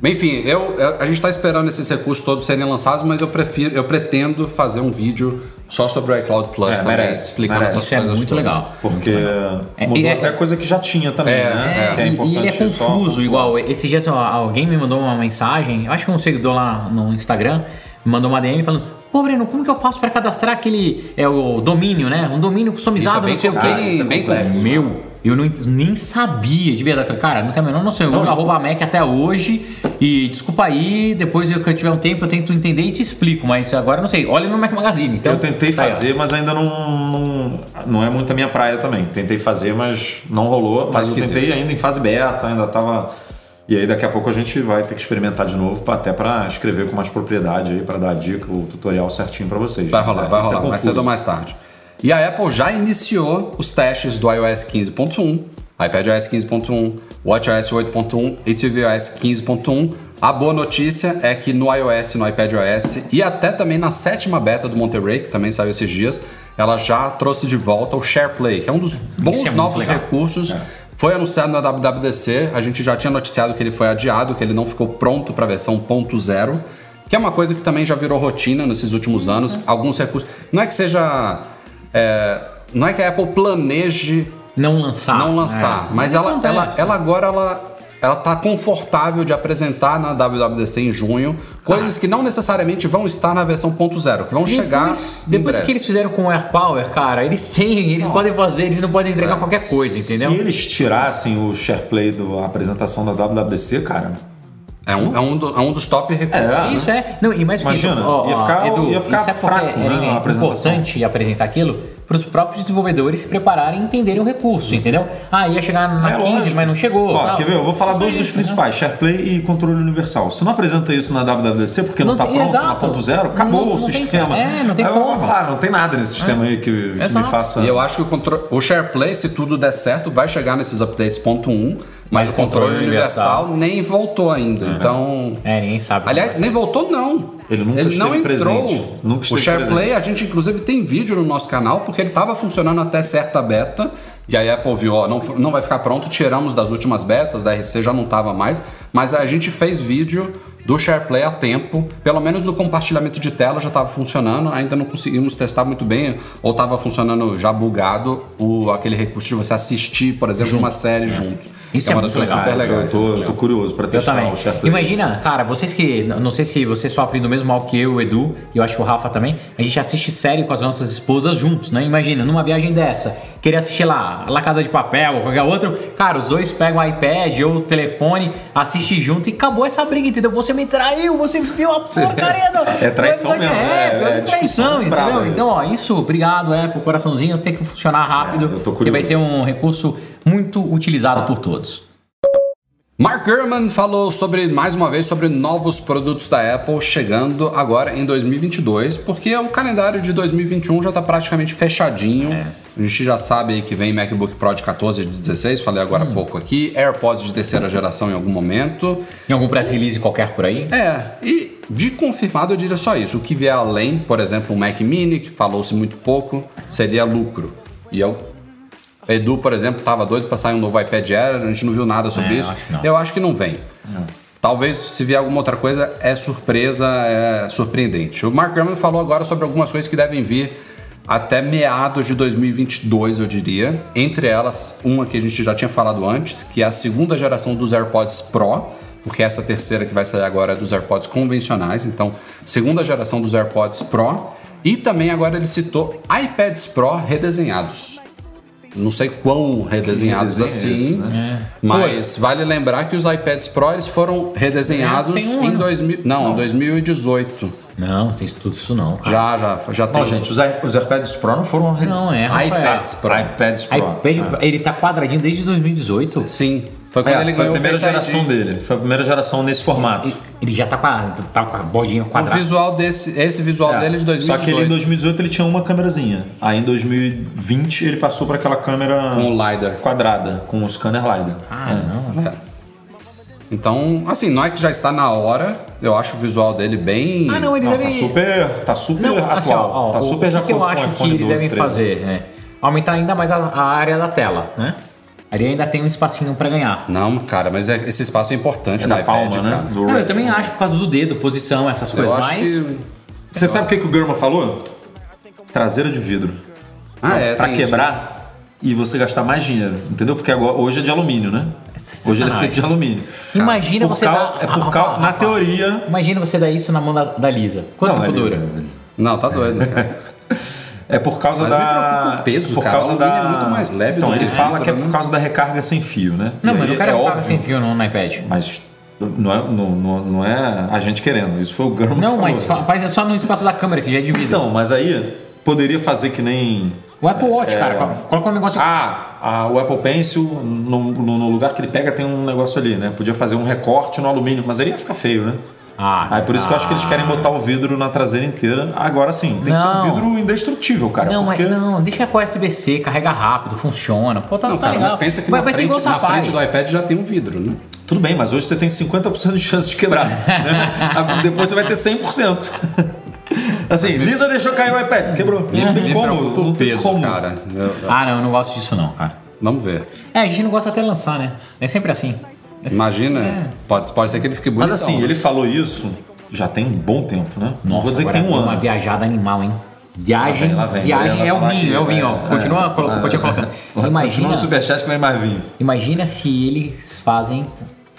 [SPEAKER 3] Bem, Enfim, eu, eu- a gente está esperando esses recursos todos serem lançados, mas eu prefiro, eu pretendo fazer um vídeo só sobre o iCloud Plus
[SPEAKER 5] É,
[SPEAKER 3] também,
[SPEAKER 5] merece,
[SPEAKER 3] explicando
[SPEAKER 5] merece.
[SPEAKER 3] essas
[SPEAKER 4] Isso é
[SPEAKER 3] coisas
[SPEAKER 4] muito
[SPEAKER 3] todas.
[SPEAKER 4] legal.
[SPEAKER 5] Porque
[SPEAKER 4] É,
[SPEAKER 5] mudou
[SPEAKER 4] é-
[SPEAKER 5] até coisa que já tinha também,
[SPEAKER 3] É,
[SPEAKER 5] né?
[SPEAKER 3] é.
[SPEAKER 5] Que é
[SPEAKER 4] E-
[SPEAKER 5] importante
[SPEAKER 4] e ele é
[SPEAKER 5] só
[SPEAKER 4] confuso,
[SPEAKER 5] pontuar.
[SPEAKER 4] igual. Esses dias alguém me mandou uma mensagem, eu acho que um seguidor lá no Instagram, me mandou uma DM falando. Pô, Breno, como que eu faço pra cadastrar aquele. É o domínio, né? Um domínio customizado,
[SPEAKER 3] Isso é bem
[SPEAKER 4] não sei o quê.
[SPEAKER 3] isso é bem complexo.
[SPEAKER 4] Meu, eu não, nem sabia de verdade. Eu Falei, cara, não tem a menor noção. Eu uso arroba Mac até hoje. E desculpa aí, depois que eu tiver um tempo, eu tento entender e te explico. Mas agora eu não sei. Olha no Mac Magazine. Então,
[SPEAKER 5] eu tentei
[SPEAKER 4] tá aí,
[SPEAKER 5] fazer, mas ainda não, não. Não é muito a minha praia também. Tentei fazer, mas não rolou. Mas eu
[SPEAKER 3] esquisito.
[SPEAKER 5] tentei ainda em fase beta, ainda tava. E aí daqui a pouco a gente vai ter que experimentar de novo, até para escrever com mais propriedade aí, para dar a dica, o tutorial certinho para vocês.
[SPEAKER 3] Vai
[SPEAKER 5] Mas
[SPEAKER 3] rolar,
[SPEAKER 5] é-
[SPEAKER 3] vai
[SPEAKER 5] isso é
[SPEAKER 3] rolar, mais cedo ou mais tarde. E a Apple já iniciou os testes do iOS 15.1, iPadOS 15.1, WatchOS 8.1 e tvOS 15.1. A boa notícia é que no iOS, no iPadOS e até também na sétima beta do Monterey, que também saiu esses dias, ela já trouxe de volta o SharePlay, que é um dos bons
[SPEAKER 4] é
[SPEAKER 3] novos
[SPEAKER 4] legal.
[SPEAKER 3] recursos. Foi anunciado na WWDC, a gente já tinha noticiado que ele foi adiado, que ele não ficou pronto para a versão 1.0, que é uma coisa que também já virou rotina nesses últimos anos. Alguns recursos. Não é que seja. É, não é que a Apple planeje
[SPEAKER 4] Não lançar.
[SPEAKER 3] não lançar,
[SPEAKER 4] É.
[SPEAKER 3] mas ela,
[SPEAKER 4] acontece.
[SPEAKER 3] ela, ela agora ela. Ela tá confortável de apresentar na WWDC em junho coisas que não necessariamente vão estar na versão 1.0, que vão chegar.
[SPEAKER 4] Depois,
[SPEAKER 3] em
[SPEAKER 4] depois
[SPEAKER 3] breve.
[SPEAKER 4] que eles fizeram com o AirPower, cara, eles têm, eles podem fazer, eles não podem entregar qualquer coisa, entendeu?
[SPEAKER 5] Se eles tirassem o SharePlay da apresentação da WWDC, cara,
[SPEAKER 3] É um, é um, do- é um dos top recursos.
[SPEAKER 5] É,
[SPEAKER 3] né?
[SPEAKER 4] Isso é. Não, e mais que isso,
[SPEAKER 5] Imagina,
[SPEAKER 4] ó, ó,
[SPEAKER 5] ia ficar-
[SPEAKER 4] Edu,
[SPEAKER 5] ia ficar
[SPEAKER 4] que
[SPEAKER 5] fraco, né,
[SPEAKER 4] era
[SPEAKER 5] a apresentação.
[SPEAKER 4] importante apresentar aquilo? Para os próprios desenvolvedores se prepararem e entenderem o recurso, entendeu? Ah, ia chegar na
[SPEAKER 5] É
[SPEAKER 4] 15,
[SPEAKER 5] lógico.
[SPEAKER 4] mas não chegou.
[SPEAKER 5] Ó,
[SPEAKER 4] tal.
[SPEAKER 5] quer ver? Eu vou falar dois dos
[SPEAKER 4] isso,
[SPEAKER 5] principais, SharePlay e controle universal. Se não apresenta isso na WWDC porque não, tá
[SPEAKER 4] tem-
[SPEAKER 5] pronto na
[SPEAKER 4] exato.
[SPEAKER 5] ponto zero, acabou
[SPEAKER 4] Não-
[SPEAKER 5] o
[SPEAKER 4] não tem-
[SPEAKER 5] sistema.
[SPEAKER 4] é, não tem
[SPEAKER 5] Aí eu
[SPEAKER 4] como.
[SPEAKER 5] vou falar, não tem nada nesse sistema aí que, que me faça.
[SPEAKER 3] E eu acho que o, contro- o SharePlay, se tudo der certo, vai chegar nesses updates ponto .1, mas o controle universal nem voltou ainda. Então,
[SPEAKER 4] É, ninguém sabe.
[SPEAKER 3] aliás, nem voltou não.
[SPEAKER 5] Ele nunca
[SPEAKER 3] não
[SPEAKER 5] esteve
[SPEAKER 3] entrou.
[SPEAKER 5] presente. Nunca
[SPEAKER 3] o SharePlay, a gente inclusive tem vídeo no nosso canal porque ele estava funcionando até certa beta. E aí a Apple viu, ó, não, não vai ficar pronto, tiramos das últimas betas, da RC já não estava mais, mas a gente fez vídeo do SharePlay a tempo, pelo menos o compartilhamento de tela já estava funcionando, ainda não conseguimos testar muito bem, ou estava funcionando já bugado o, aquele recurso de você assistir, por exemplo, uma série junto.
[SPEAKER 4] Isso
[SPEAKER 3] é
[SPEAKER 4] é muito legal.
[SPEAKER 3] super
[SPEAKER 5] Eu
[SPEAKER 3] legais.
[SPEAKER 5] tô, eu tô curioso pra
[SPEAKER 4] Eu
[SPEAKER 5] testar
[SPEAKER 4] também.
[SPEAKER 5] o SharePlay.
[SPEAKER 4] Imagina, cara, vocês que. Não sei se vocês sofrem do mesmo mal que eu, o Edu, e eu acho que o Rafa também. A gente assiste série com as nossas esposas juntos, né? Imagina, numa viagem dessa, querer assistir lá, La Casa de Papel ou qualquer outro. Cara, os dois pegam o iPad ou o telefone, assistem junto e acabou essa briga, entendeu? Você me traiu, você viu a porcaria do.
[SPEAKER 5] É traição
[SPEAKER 4] episódio.
[SPEAKER 5] mesmo,
[SPEAKER 4] É,
[SPEAKER 5] é-
[SPEAKER 4] pior
[SPEAKER 5] é
[SPEAKER 4] que traição, entendeu?
[SPEAKER 5] isso.
[SPEAKER 4] Então, ó, isso, obrigado, Apple, coraçãozinho, tem que funcionar rápido.
[SPEAKER 5] É, eu tô
[SPEAKER 4] que vai
[SPEAKER 5] curioso.
[SPEAKER 4] ser um recurso muito utilizado por todos.
[SPEAKER 3] Mark Gurman falou sobre mais uma vez sobre novos produtos da Apple chegando agora em 2022, porque o calendário de 2021 já está praticamente fechadinho. A gente já sabe que vem MacBook Pro de 14 e de 16, falei agora há pouco aqui, AirPods de terceira geração em algum momento.
[SPEAKER 4] Tem algum press release qualquer por aí?
[SPEAKER 3] É, e de confirmado eu diria só isso. O que vier além, por exemplo, o Mac Mini, que falou-se muito pouco, seria lucro. E eu. Edu, por exemplo, estava doido para sair um novo iPad Air, a gente não viu nada sobre
[SPEAKER 4] É,
[SPEAKER 3] isso.
[SPEAKER 4] acho não.
[SPEAKER 3] Eu acho que não vem. Talvez se vier alguma outra coisa, é surpresa, é surpreendente. O Mark Gurman falou agora sobre algumas coisas que devem vir até meados de 2022, eu diria. Entre elas, uma que a gente já tinha falado antes, que é a segunda geração dos AirPods Pro, porque essa terceira que vai sair agora é dos AirPods convencionais. Então, segunda geração dos AirPods Pro. E também agora ele citou iPads Pro redesenhados. Não sei quão redesenhados assim,
[SPEAKER 5] redesenho é
[SPEAKER 4] né?
[SPEAKER 3] mas vale lembrar que os iPads Pro eles foram redesenhados
[SPEAKER 4] É, um
[SPEAKER 3] em
[SPEAKER 4] ano.
[SPEAKER 3] 2000, não, 2018.
[SPEAKER 4] Não, tem tudo isso não, cara.
[SPEAKER 3] Já, já, já tem.
[SPEAKER 5] Não, gente, os, os AirPads Pro não foram... re-
[SPEAKER 4] Não, é, Rafael.
[SPEAKER 3] iPads Pro.
[SPEAKER 5] iPads Pro.
[SPEAKER 4] iPad, Ele tá quadradinho desde 2018.
[SPEAKER 3] Sim, foi quando
[SPEAKER 5] É,
[SPEAKER 3] ele
[SPEAKER 5] foi a primeira
[SPEAKER 3] o
[SPEAKER 5] geração
[SPEAKER 3] ID.
[SPEAKER 5] dele. Foi a primeira geração nesse formato.
[SPEAKER 4] Ele já tá com a, tá com a bordinha
[SPEAKER 3] O
[SPEAKER 4] quadrada.
[SPEAKER 3] visual desse, esse visual
[SPEAKER 5] É,
[SPEAKER 3] dele é de
[SPEAKER 5] Só que ele
[SPEAKER 3] 2018
[SPEAKER 5] em 2018 ele tinha uma câmerazinha. Aí em 2020 ele passou para aquela câmera
[SPEAKER 3] com o LiDAR.
[SPEAKER 5] quadrada, com o scanner LiDAR.
[SPEAKER 4] Ah, não.
[SPEAKER 3] É. Então, assim, não é que já está na hora, eu acho o visual dele bem...
[SPEAKER 4] Ah, não, eles
[SPEAKER 5] Não,
[SPEAKER 4] devem...
[SPEAKER 5] tá super, tá super
[SPEAKER 4] Não,
[SPEAKER 5] atual.
[SPEAKER 4] assim, ó,
[SPEAKER 5] tá
[SPEAKER 4] o-
[SPEAKER 5] super
[SPEAKER 4] o que, que eu
[SPEAKER 5] o
[SPEAKER 4] acho que eles
[SPEAKER 5] 12,
[SPEAKER 4] devem
[SPEAKER 5] 13.
[SPEAKER 4] fazer? né? Aumentar ainda mais a, a área da tela, né? Ali ainda tem um espacinho pra ganhar.
[SPEAKER 3] Não, cara, mas é- esse espaço é importante
[SPEAKER 5] É
[SPEAKER 3] no iPad,
[SPEAKER 5] palma, né?
[SPEAKER 3] cara.
[SPEAKER 5] Do
[SPEAKER 4] Não, eu também acho por causa do dedo, posição, essas coisas, mas...
[SPEAKER 3] que...
[SPEAKER 5] Você sabe o que, que o Gurman falou? Traseira de vidro.
[SPEAKER 3] Ah, é,
[SPEAKER 5] Pra
[SPEAKER 3] tem isso.
[SPEAKER 5] quebrar e você gastar mais dinheiro, entendeu? Porque agora, hoje é de alumínio, né?
[SPEAKER 4] Essa é
[SPEAKER 5] Hoje ele é feito de alumínio.
[SPEAKER 4] Imagina
[SPEAKER 5] Por
[SPEAKER 4] você
[SPEAKER 5] cau-
[SPEAKER 4] dar...
[SPEAKER 5] É por
[SPEAKER 4] Ah,
[SPEAKER 5] causa,
[SPEAKER 4] Rafa,
[SPEAKER 5] na teoria.
[SPEAKER 4] Imagina você dar isso na mão da, da Lisa. Quanto
[SPEAKER 5] Não,
[SPEAKER 4] tempo dura?
[SPEAKER 3] Não, tá doido, cara.
[SPEAKER 5] É por causa
[SPEAKER 3] Mas
[SPEAKER 5] da.
[SPEAKER 3] me preocupa o peso,
[SPEAKER 5] por
[SPEAKER 3] cara.
[SPEAKER 5] causa
[SPEAKER 3] O
[SPEAKER 5] da.
[SPEAKER 3] alumínio é muito mais leve
[SPEAKER 5] Então,
[SPEAKER 3] do que
[SPEAKER 5] ele fala
[SPEAKER 3] vidro,
[SPEAKER 5] que é por causa da recarga sem fio, né?
[SPEAKER 4] Não,
[SPEAKER 5] E
[SPEAKER 4] mas não quero
[SPEAKER 5] é óbvio,
[SPEAKER 4] sem fio no, no iPad.
[SPEAKER 5] Mas não é, não, não, não é a gente querendo. Isso foi o Gurman
[SPEAKER 4] Não, mas faz só no espaço da câmera, que já é de vidro.
[SPEAKER 5] Então, mas aí poderia fazer que nem.
[SPEAKER 4] o Apple Watch,
[SPEAKER 5] é-
[SPEAKER 4] cara, colo- coloca um negócio...
[SPEAKER 5] Ah, a- o Apple Pencil, no, no- no lugar que ele pega tem um negócio ali, né? Podia fazer um recorte no alumínio, mas aí ia ficar feio, né?
[SPEAKER 4] Ah,
[SPEAKER 5] Aí por isso que eu acho que eles querem botar o vidro na traseira inteira. Agora sim, tem que ser um
[SPEAKER 4] Não.
[SPEAKER 5] vidro indestrutível, cara.
[SPEAKER 4] Não,
[SPEAKER 5] porque...
[SPEAKER 4] mas não, deixa com USB-C, carrega rápido, funciona. Pô, tá,
[SPEAKER 3] Não,
[SPEAKER 4] tá
[SPEAKER 3] cara,
[SPEAKER 4] legal.
[SPEAKER 3] mas pensa que
[SPEAKER 4] vai,
[SPEAKER 3] na,
[SPEAKER 4] vai ser
[SPEAKER 3] frente,
[SPEAKER 4] igual
[SPEAKER 3] na
[SPEAKER 4] Safari.
[SPEAKER 3] frente do iPad já tem um vidro, né?
[SPEAKER 5] Tudo bem, mas hoje você tem 50% de chance de quebrar. né? Depois você vai ter 100%. Assim, Lisa deixou cair o iPad, quebrou. não tem
[SPEAKER 3] me
[SPEAKER 5] como.
[SPEAKER 3] preocupa
[SPEAKER 5] Não
[SPEAKER 3] o
[SPEAKER 5] tem
[SPEAKER 3] peso,
[SPEAKER 5] como.
[SPEAKER 3] cara. Eu-
[SPEAKER 4] Ah, não, eu não gosto disso não, cara.
[SPEAKER 3] Vamos ver.
[SPEAKER 4] É, a gente não gosta até de lançar, né? É sempre assim. É
[SPEAKER 3] Imagina,
[SPEAKER 4] É.
[SPEAKER 3] pode, pode ser que ele fique bonito.
[SPEAKER 5] Mas assim, ele falou isso já tem um bom tempo, né? não
[SPEAKER 4] Nossa,
[SPEAKER 5] vou dizer que tem um
[SPEAKER 4] uma
[SPEAKER 5] ano.
[SPEAKER 4] viajada animal, hein? Viagem,
[SPEAKER 5] Lá vem, lá vem.
[SPEAKER 4] viagem
[SPEAKER 5] vai
[SPEAKER 4] é o vinho,
[SPEAKER 5] aqui,
[SPEAKER 4] é o vinho, ó.
[SPEAKER 5] vai.
[SPEAKER 4] Continua, colo- continua colocando.
[SPEAKER 5] Continua
[SPEAKER 4] Imagina,
[SPEAKER 5] no superchat que vem mais vinho.
[SPEAKER 4] imagina se eles fazem,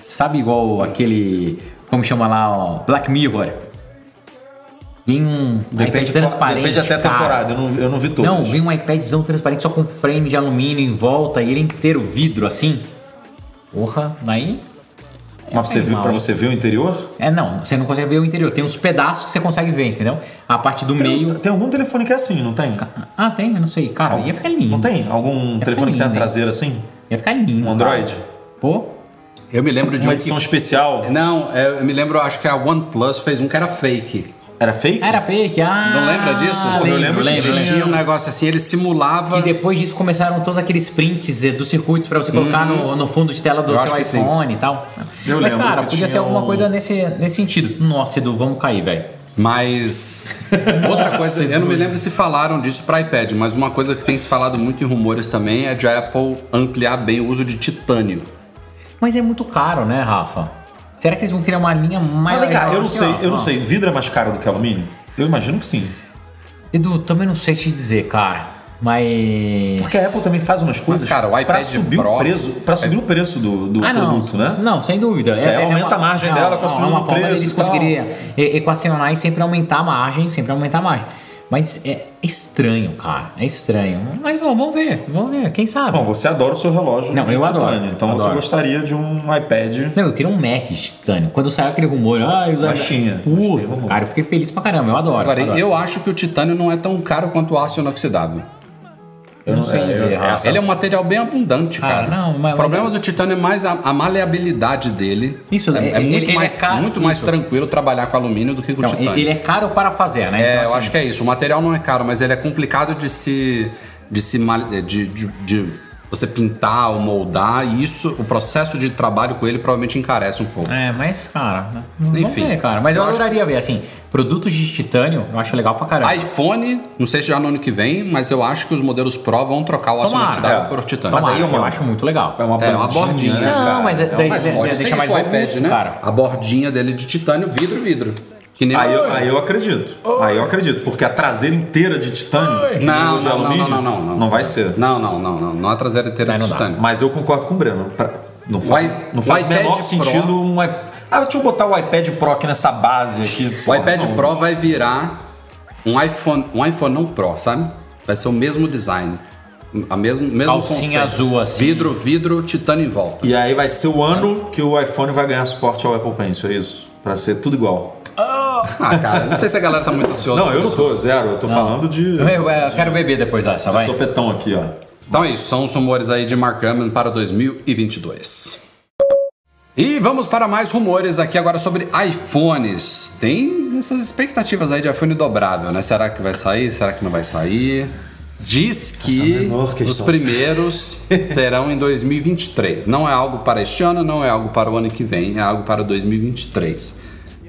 [SPEAKER 4] sabe igual aquele, como chama lá, ó, Black Mirror. Vem um
[SPEAKER 5] Depende,
[SPEAKER 4] iPad transparente,
[SPEAKER 5] depende até a temporada, eu não, eu não vi todos.
[SPEAKER 4] Não, vem um iPadzão transparente só com frame de alumínio em volta e ele inteiro vidro assim. Porra, daí.
[SPEAKER 5] Mas você viu,
[SPEAKER 4] animal,
[SPEAKER 5] pra você ver o interior?
[SPEAKER 4] É, não, você não consegue ver o interior. Tem uns pedaços que você consegue ver, entendeu? A parte do
[SPEAKER 5] Tem,
[SPEAKER 4] meio.
[SPEAKER 5] tem algum telefone que é assim, não tem?
[SPEAKER 4] Ah, tem, eu não sei. Cara, ia ficar lindo.
[SPEAKER 5] Não tem? Algum
[SPEAKER 4] É
[SPEAKER 5] telefone que tem a traseira assim?
[SPEAKER 4] Ia ficar lindo.
[SPEAKER 5] Um Android?
[SPEAKER 4] cara. Pô,
[SPEAKER 3] Eu me lembro de
[SPEAKER 5] Uma
[SPEAKER 3] um
[SPEAKER 5] edição
[SPEAKER 3] que...
[SPEAKER 5] especial?
[SPEAKER 3] Não, é, eu me lembro, acho que a OnePlus fez um que era fake.
[SPEAKER 5] Era fake?
[SPEAKER 4] era fake. Ah,
[SPEAKER 3] Não lembra disso?
[SPEAKER 4] Lembro,
[SPEAKER 5] Eu lembro
[SPEAKER 4] lembro,
[SPEAKER 5] que
[SPEAKER 4] lembro.
[SPEAKER 3] Tinha um negócio assim, ele simulava...
[SPEAKER 4] Que depois disso começaram todos aqueles prints eh, dos circuitos pra você colocar no, no fundo de tela do
[SPEAKER 3] Eu
[SPEAKER 4] seu iPhone e tal.
[SPEAKER 5] Eu
[SPEAKER 4] Mas, cara, podia ser alguma
[SPEAKER 5] um-
[SPEAKER 4] coisa nesse, nesse sentido. Nossa, Edu, vamos cair, velho.
[SPEAKER 3] Mas outra coisa, eu não me lembro se falaram disso para iPad, mas uma coisa que tem se falado muito em rumores também é de a Apple ampliar bem o uso de titânio.
[SPEAKER 4] Mas é muito caro, né, Rafa? Será que eles vão criar uma linha mais
[SPEAKER 5] Mas vem cá,
[SPEAKER 4] legal?
[SPEAKER 5] eu não sei,
[SPEAKER 4] ó,
[SPEAKER 5] eu não sei. Vidro é mais caro do que alumínio? Eu imagino que sim.
[SPEAKER 4] Edu, também não sei te dizer, cara. Mas.
[SPEAKER 5] Porque a Apple também faz umas coisas
[SPEAKER 3] cara, o
[SPEAKER 5] pra
[SPEAKER 3] iPad
[SPEAKER 5] subir
[SPEAKER 3] Pro-
[SPEAKER 5] o preço, para subir o preço do, do
[SPEAKER 4] Ah, não,
[SPEAKER 5] produto, né?
[SPEAKER 4] Não, sem dúvida.
[SPEAKER 5] Que aí aumenta a margem dela com a
[SPEAKER 4] é
[SPEAKER 5] subida
[SPEAKER 4] uma
[SPEAKER 5] do
[SPEAKER 4] forma
[SPEAKER 5] preço
[SPEAKER 4] deles
[SPEAKER 5] e tal.
[SPEAKER 4] conseguirem e- equacionar e sempre aumentar a margem, sempre aumentar a margem. Mas é estranho, cara. É estranho. Mas ó, vamos ver, vamos ver, quem sabe.
[SPEAKER 5] Bom, você adora o seu relógio
[SPEAKER 4] Não,
[SPEAKER 5] de
[SPEAKER 4] eu adoro,
[SPEAKER 5] titânio, então você
[SPEAKER 4] adoro.
[SPEAKER 5] gostaria de um iPad
[SPEAKER 4] Não, eu queria um Mac de titânio. Quando saiu aquele rumor, ah, os
[SPEAKER 5] mas
[SPEAKER 4] Puta, cara, eu fiquei feliz pra caramba, eu adoro.
[SPEAKER 3] Agora,
[SPEAKER 4] adoro.
[SPEAKER 3] eu acho que o titânio não é tão caro quanto o aço inoxidável.
[SPEAKER 4] Eu não sei
[SPEAKER 5] é,
[SPEAKER 4] dizer,
[SPEAKER 5] eu- essa-
[SPEAKER 3] Ele é um material bem abundante,
[SPEAKER 4] Cara,
[SPEAKER 3] cara.
[SPEAKER 4] não, mas-
[SPEAKER 3] o problema do titânio é mais a, a maleabilidade dele.
[SPEAKER 4] Isso,
[SPEAKER 3] é,
[SPEAKER 4] ele-
[SPEAKER 3] é muito
[SPEAKER 4] ele é
[SPEAKER 3] mais,
[SPEAKER 4] caro,
[SPEAKER 3] muito mais
[SPEAKER 4] isso.
[SPEAKER 3] tranquilo trabalhar com alumínio do que com
[SPEAKER 4] Então,
[SPEAKER 3] titânio.
[SPEAKER 4] ele é caro para fazer, né?
[SPEAKER 3] É,
[SPEAKER 4] Então,
[SPEAKER 3] eu
[SPEAKER 4] assim,
[SPEAKER 3] acho que é isso. O material não é caro, mas ele é complicado de se. de se. de, de, de você pintar ou moldar, e isso, o processo de trabalho com ele provavelmente encarece um pouco.
[SPEAKER 4] É, mas, cara, vamos
[SPEAKER 3] Enfim,
[SPEAKER 4] ver, cara. Mas eu,
[SPEAKER 3] eu acho-
[SPEAKER 4] adoraria ver, assim, produtos de titânio, eu acho legal pra caramba.
[SPEAKER 3] iPhone, não sei se já no ano que vem, mas eu acho que os modelos Pro vão trocar o aço inoxidável
[SPEAKER 5] é.
[SPEAKER 3] por titânio.
[SPEAKER 5] Mas aí,
[SPEAKER 4] Tomara,
[SPEAKER 5] mano,
[SPEAKER 4] eu acho muito legal.
[SPEAKER 5] É uma,
[SPEAKER 3] É, uma bordinha,
[SPEAKER 5] né,
[SPEAKER 3] né?
[SPEAKER 5] cara?
[SPEAKER 4] Não, mas é-
[SPEAKER 5] uma-
[SPEAKER 4] daí-
[SPEAKER 3] Mas pode
[SPEAKER 4] deixa mais
[SPEAKER 3] iPad, né?
[SPEAKER 4] cara.
[SPEAKER 3] A bordinha dele de titânio, vidro, vidro. Que nem
[SPEAKER 5] Aí
[SPEAKER 3] o-
[SPEAKER 5] eu, aí eu acredito. Aí eu acredito. Porque a traseira inteira de titânio,
[SPEAKER 3] Não,
[SPEAKER 5] é
[SPEAKER 3] não, não,
[SPEAKER 5] alumínio,
[SPEAKER 3] não, não, não.
[SPEAKER 5] não vai ser.
[SPEAKER 3] Não, não, não, não. Não é a traseira inteira
[SPEAKER 4] Aí
[SPEAKER 3] de
[SPEAKER 4] não dá.
[SPEAKER 3] titânio.
[SPEAKER 5] Mas eu concordo com o Breno. Pra- Não faz,
[SPEAKER 3] i-
[SPEAKER 5] não
[SPEAKER 3] o
[SPEAKER 5] faz o
[SPEAKER 3] iPad
[SPEAKER 5] menor
[SPEAKER 3] Pro-
[SPEAKER 5] sentido um iPad. Ah, deixa eu botar o iPad Pro aqui nessa base aqui.
[SPEAKER 3] O iPad
[SPEAKER 5] Não.
[SPEAKER 3] Pro vai virar um iPhone, um iPhone não Pro, sabe? Vai ser o mesmo design. A mesmo, mesmo
[SPEAKER 4] Calcinha
[SPEAKER 3] conceito.
[SPEAKER 4] azul, assim.
[SPEAKER 3] Vidro, vidro, titânio em volta.
[SPEAKER 5] E aí vai ser o ano que o iPhone vai ganhar suporte ao Apple Pencil, é isso? Pra ser tudo igual.
[SPEAKER 3] Ah, cara, não sei se a galera tá muito ansiosa.
[SPEAKER 5] Não, eu não tô, zero. Eu tô falando de,
[SPEAKER 4] Eu, eu quero beber depois dessa,
[SPEAKER 5] de
[SPEAKER 4] vai.
[SPEAKER 5] sopetão aqui, ó.
[SPEAKER 3] Então é isso, são os rumores aí de Mark Gurman para 2022. E vamos para mais rumores aqui agora sobre iPhones. Tem essas expectativas aí de iPhone dobrável, né? Será que vai sair? Será que não vai sair? Diz que
[SPEAKER 5] questão.
[SPEAKER 3] os primeiros serão em 2023. Não é algo para este ano, não é algo para o ano que vem, é algo para 2023.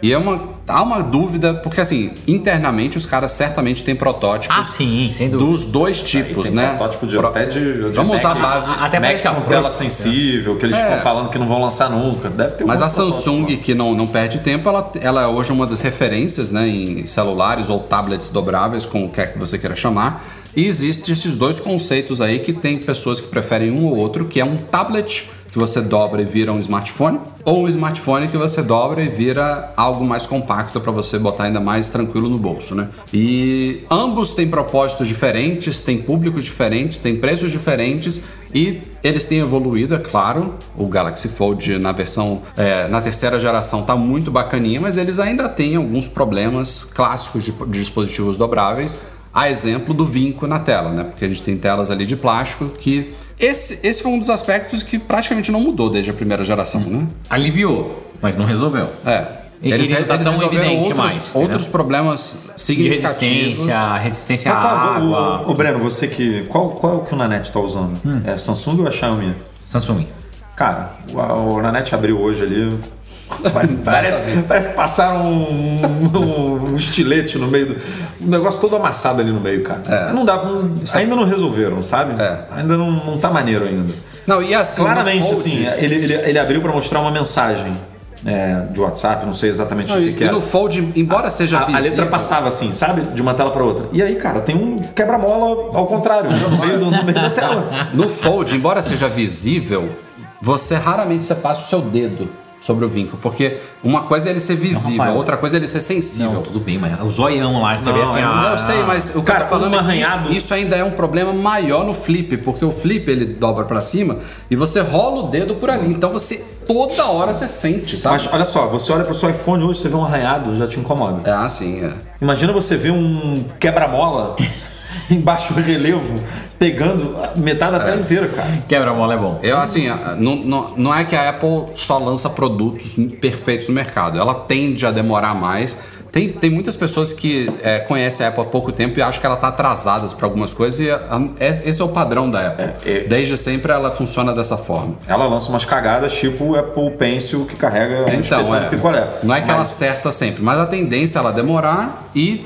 [SPEAKER 3] E é uma, há uma dúvida, porque assim, internamente os caras certamente têm protótipos
[SPEAKER 4] Ah, sim, sem dúvida.
[SPEAKER 3] dos dois tipos,
[SPEAKER 5] tem
[SPEAKER 3] né?
[SPEAKER 5] protótipo de-
[SPEAKER 3] Pro-
[SPEAKER 5] até de- de
[SPEAKER 3] Vamos
[SPEAKER 5] Mac.
[SPEAKER 3] usar a base.
[SPEAKER 4] Até
[SPEAKER 5] Mac com
[SPEAKER 4] pro-
[SPEAKER 5] tela sensível, que eles
[SPEAKER 3] É.
[SPEAKER 5] ficam falando que não vão lançar nunca. Deve ter
[SPEAKER 3] Mas a
[SPEAKER 5] protótipo.
[SPEAKER 3] Samsung, que não, não perde tempo, ela, ela é hoje uma das referências né, em celulares ou tablets dobráveis, como o que é que você queira chamar. E existem esses dois conceitos aí que tem pessoas que preferem um ou outro, que é um tablet que você dobra e vira um smartphone, ou um smartphone que você dobra e vira algo mais compacto para você botar ainda mais tranquilo no bolso, né? E ambos têm propósitos diferentes, têm públicos diferentes, têm preços diferentes e eles têm evoluído, é claro. O Galaxy Fold na versão, é, na terceira geração tá muito bacaninha, mas eles ainda têm alguns problemas clássicos de, de dispositivos dobráveis. A exemplo do vinco na tela, né? Porque a gente tem telas ali de plástico que esse, esse foi um dos aspectos que praticamente não mudou desde a primeira geração, né?
[SPEAKER 4] Aliviou, mas não resolveu.
[SPEAKER 3] É.
[SPEAKER 4] E
[SPEAKER 3] Eles,
[SPEAKER 4] ele não tá
[SPEAKER 3] eles
[SPEAKER 4] tão
[SPEAKER 3] resolveram outros,
[SPEAKER 4] mais,
[SPEAKER 3] outros
[SPEAKER 4] né?
[SPEAKER 3] problemas
[SPEAKER 4] De
[SPEAKER 3] significativos.
[SPEAKER 4] resistência, resistência à
[SPEAKER 5] Mas
[SPEAKER 4] água.
[SPEAKER 5] o, o Breno, você que. Qual, qual é o que o Nanete tá usando?
[SPEAKER 4] Hum.
[SPEAKER 5] É Samsung ou é Xiaomi?
[SPEAKER 4] Samsung.
[SPEAKER 5] Cara, o, o Nanete abriu hoje ali. Parece, parece que passaram um, um- estilete no meio do. Um negócio todo amassado ali no meio, cara. Não dá. não- ainda não resolveram, sabe?
[SPEAKER 3] É.
[SPEAKER 5] Ainda não, não tá maneiro ainda.
[SPEAKER 3] Não, e assim.
[SPEAKER 5] Claramente, assim, ele, ele, ele abriu pra mostrar uma mensagem é, de WhatsApp, não sei exatamente
[SPEAKER 3] Não,
[SPEAKER 5] o
[SPEAKER 3] e,
[SPEAKER 5] que, que
[SPEAKER 3] e
[SPEAKER 5] era.
[SPEAKER 3] no Fold, embora seja
[SPEAKER 5] A, a
[SPEAKER 3] visível,
[SPEAKER 5] letra passava assim, sabe? De uma tela para outra. E aí, cara, tem um quebra-mola ao contrário, no meio, do- no meio da tela.
[SPEAKER 3] No Fold, embora seja visível, você raramente você passa o seu dedo sobre o vinco, porque uma coisa é ele ser visível,
[SPEAKER 4] Rafael.
[SPEAKER 3] outra coisa é ele ser sensível.
[SPEAKER 4] Não, tudo bem, mas o zoião lá, você
[SPEAKER 5] Não,
[SPEAKER 4] vê assim,
[SPEAKER 5] é-
[SPEAKER 4] ah,
[SPEAKER 3] Não, eu sei, mas o
[SPEAKER 5] Cara,
[SPEAKER 3] falando é que
[SPEAKER 5] arranhado-
[SPEAKER 3] isso, isso ainda é um problema maior no flip, porque o flip ele dobra pra cima e você rola o dedo por ali, então você toda hora você sente, sabe?
[SPEAKER 5] Mas olha só, você olha pro seu iPhone hoje, você vê um arranhado, já te incomoda.
[SPEAKER 3] É assim, é.
[SPEAKER 5] Imagina você ver um quebra-mola em baixo relevo pegando metade da tela inteira, cara.
[SPEAKER 4] quebra-mola é bom.
[SPEAKER 3] Eu, assim, a- não, não, não é que a Apple só lança produtos perfeitos no mercado. Ela tende a demorar mais. Tem, tem muitas pessoas que é, conhecem a Apple há pouco tempo e acham que ela está atrasada para algumas coisas. E a- é- esse é o padrão da Apple.
[SPEAKER 5] É, é.
[SPEAKER 3] Desde sempre ela funciona dessa forma.
[SPEAKER 5] Ela lança umas cagadas tipo o Apple Pencil que carrega um
[SPEAKER 3] Então,
[SPEAKER 5] espetando
[SPEAKER 3] é,
[SPEAKER 5] picolé.
[SPEAKER 3] não é que ela
[SPEAKER 5] Mas-
[SPEAKER 3] acerta sempre, mas a tendência é ela demorar e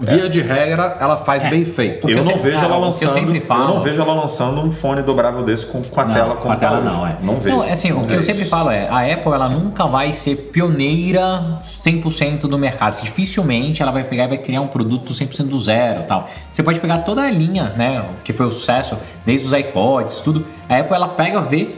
[SPEAKER 3] via de regra, ela faz
[SPEAKER 4] É.
[SPEAKER 3] bem feito.
[SPEAKER 4] O que
[SPEAKER 5] Eu
[SPEAKER 4] eu
[SPEAKER 5] não
[SPEAKER 4] sempre-
[SPEAKER 5] vejo ela
[SPEAKER 4] o que eu
[SPEAKER 5] lançando.
[SPEAKER 4] sempre falo-
[SPEAKER 5] eu não vejo ela lançando um fone dobrável desse com, com a
[SPEAKER 4] Não,
[SPEAKER 5] tela
[SPEAKER 4] com
[SPEAKER 5] como
[SPEAKER 4] a tela
[SPEAKER 5] tá
[SPEAKER 4] não, é.
[SPEAKER 5] Não vejo.
[SPEAKER 4] Não, assim, o
[SPEAKER 5] Não
[SPEAKER 4] que eu
[SPEAKER 5] vejo
[SPEAKER 4] sempre
[SPEAKER 5] isso.
[SPEAKER 4] falo é, a Apple ela nunca vai ser pioneira 100% do mercado. Dificilmente ela vai pegar e vai criar um produto 100% do zero, tal. Você pode pegar toda a linha, né, que foi o sucesso, desde os iPods, tudo. A Apple ela pega, vê,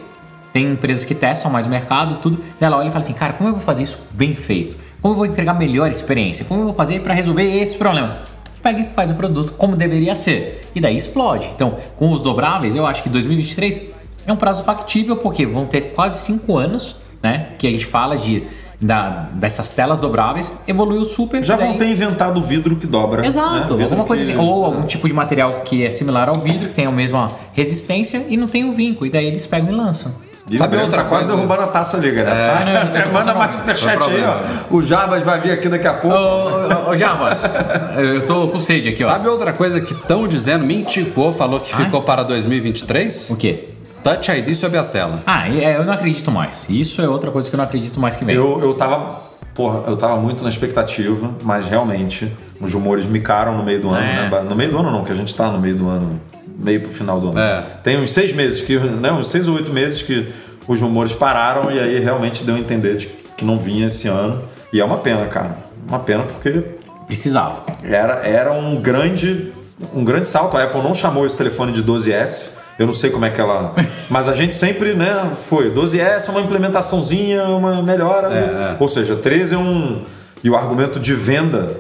[SPEAKER 4] tem empresas que testam mais o mercado, tudo. Ela olha e fala assim, cara, como eu vou fazer isso bem feito? Como eu vou entregar melhor experiência? Como eu vou fazer para resolver esses problemas? Pega e faz o produto como deveria ser. E daí explode. Então, com os dobráveis, eu acho que 2023 é um prazo factível, porque vão ter quase 5 anos, né? Que a gente fala de, da, dessas telas dobráveis, evoluiu super.
[SPEAKER 5] Já
[SPEAKER 4] daí-
[SPEAKER 5] vão ter inventado o vidro que dobra.
[SPEAKER 4] Exato,
[SPEAKER 5] né?
[SPEAKER 4] Alguma coisa assim. Ou algum tipo de material que é similar ao vidro, que tem a mesma resistência e não tem o vinco. E daí eles pegam e lançam.
[SPEAKER 3] Sabe outra
[SPEAKER 5] tá quase
[SPEAKER 3] coisa?
[SPEAKER 5] derrubando a taça ali, galera.
[SPEAKER 3] É.
[SPEAKER 5] tá?
[SPEAKER 4] Não, não, não, não,
[SPEAKER 5] Manda mais superchat aí, ó. O Jarbas vai vir aqui daqui a pouco.
[SPEAKER 4] Ô, ô, ô, Jarbas, eu tô com sede aqui, ó.
[SPEAKER 3] Sabe outra coisa que estão dizendo? Minticou, falou que ficou para 2023?
[SPEAKER 4] O quê?
[SPEAKER 3] Touch ID sobre a tela.
[SPEAKER 4] Ah, é, eu não acredito mais. Isso é outra coisa que eu não acredito mais que vem.
[SPEAKER 5] Eu, eu tava. Porra, eu tava muito na expectativa, mas realmente os rumores micaram no meio do ano,
[SPEAKER 4] É.
[SPEAKER 5] né? No meio do ano não, que a gente tá no meio do ano, meio pro final do ano.
[SPEAKER 3] É.
[SPEAKER 5] Tem uns seis meses que, né? Uns seis ou oito meses que os rumores pararam e aí realmente deu a entender de que não vinha esse ano. E é uma pena, cara. Uma pena porque
[SPEAKER 4] Precisava.
[SPEAKER 5] era, era um grande um grande salto. A Apple não chamou esse telefone de 12S. Eu não sei como é que ela. Mas a gente sempre, né? Foi 12S, uma implementaçãozinha, uma melhora.
[SPEAKER 3] é.
[SPEAKER 5] Ou seja, 13 é um. E o argumento de venda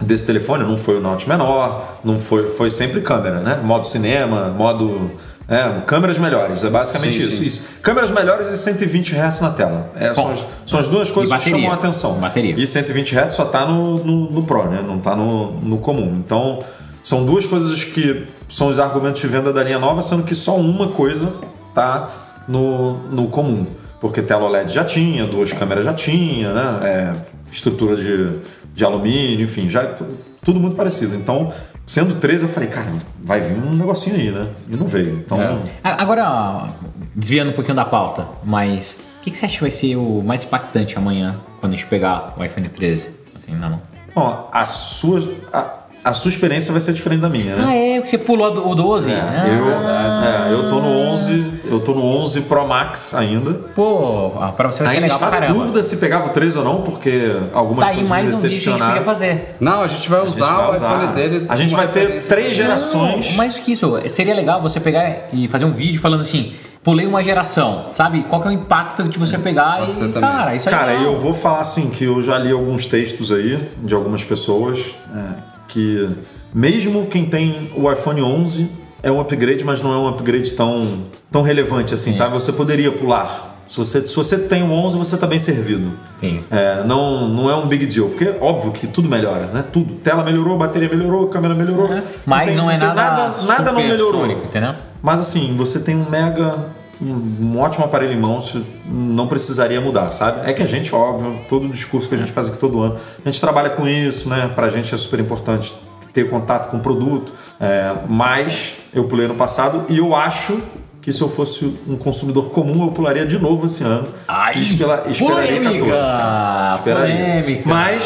[SPEAKER 5] desse telefone não foi o Note menor, não foi, foi sempre câmera, né? Modo cinema, modo. É, câmeras melhores, é basicamente
[SPEAKER 3] Sim,
[SPEAKER 5] isso.
[SPEAKER 3] sim.
[SPEAKER 5] isso. Câmeras melhores e 120 Hz na tela. É, são, as, são as duas coisas que chamam a atenção.
[SPEAKER 4] Bateria.
[SPEAKER 5] E 120 Hz só tá no, no, no Pro, né? Não tá no, no comum. Então, são duas coisas que são os argumentos de venda da linha nova, sendo que só uma coisa tá no, no comum. Porque tela OLED já tinha, duas câmeras já tinha, né? É, estrutura de, de alumínio, enfim, já é tu- tudo muito parecido. Então, sendo 13, eu falei, cara, vai vir um negocinho aí, né? E não veio. Então,
[SPEAKER 3] É.
[SPEAKER 4] Agora, desviando um pouquinho da pauta, mas o que, que você acha que vai ser o mais impactante amanhã quando a gente pegar o iPhone 13? Assim, na mão?
[SPEAKER 5] ó, a sua, a, a sua experiência vai ser diferente da minha, né?
[SPEAKER 4] Ah, é, porque você pulou o 12.
[SPEAKER 5] É,
[SPEAKER 4] Ah,
[SPEAKER 5] eu, é, eu tô no 11, eu tô no 11 Pro Max ainda.
[SPEAKER 4] Pô, ah, pra você vai ser
[SPEAKER 5] Ainda
[SPEAKER 4] legal pra
[SPEAKER 5] estava em
[SPEAKER 4] caramba.
[SPEAKER 5] dúvida se pegava o 13 ou não, porque algumas
[SPEAKER 4] Tá aí
[SPEAKER 5] coisas
[SPEAKER 4] mais
[SPEAKER 5] me
[SPEAKER 4] um vídeo que a gente podia fazer.
[SPEAKER 3] Não, a gente vai
[SPEAKER 5] A gente
[SPEAKER 3] usar
[SPEAKER 5] vai
[SPEAKER 3] o iPhone dele.
[SPEAKER 5] A gente vai ter três gerações.
[SPEAKER 4] Não, mais do que isso, seria legal você pegar e fazer um vídeo falando assim, pulei uma geração, sabe? Qual que é o impacto de você pegar
[SPEAKER 3] Pode
[SPEAKER 4] e,
[SPEAKER 3] ser também.
[SPEAKER 4] cara, isso é
[SPEAKER 5] Cara,
[SPEAKER 4] legal.
[SPEAKER 5] eu vou falar assim que eu já li alguns textos aí de algumas pessoas é, que mesmo quem tem o iPhone 11 é um upgrade, mas não é um upgrade tão, tão relevante assim, tá? Você poderia pular. Se você, se você tem o 11, você tá bem servido.
[SPEAKER 4] Sim.
[SPEAKER 5] É, não, não é um big deal, porque óbvio que tudo melhora, né? Tudo. Tela melhorou, bateria melhorou, câmera melhorou.
[SPEAKER 4] Mas
[SPEAKER 5] tem-
[SPEAKER 4] não é nada,
[SPEAKER 5] nada, nada não melhorou.
[SPEAKER 4] entendeu?
[SPEAKER 5] Mas assim, você tem um mega. Um, ótimo aparelho em mãos, não precisaria mudar, sabe? É que a gente, óbvio, todo o discurso que a gente faz aqui todo ano, a gente trabalha com isso, né? Pra gente é super importante ter contato com o produto. É, mas eu pulei no passado e eu acho que se eu fosse um consumidor comum, eu pularia de novo esse ano.
[SPEAKER 4] Ai,
[SPEAKER 5] Espera- esperaria
[SPEAKER 4] polêmica,
[SPEAKER 5] 14, cara. Esperaria.
[SPEAKER 4] polêmica.
[SPEAKER 5] Mas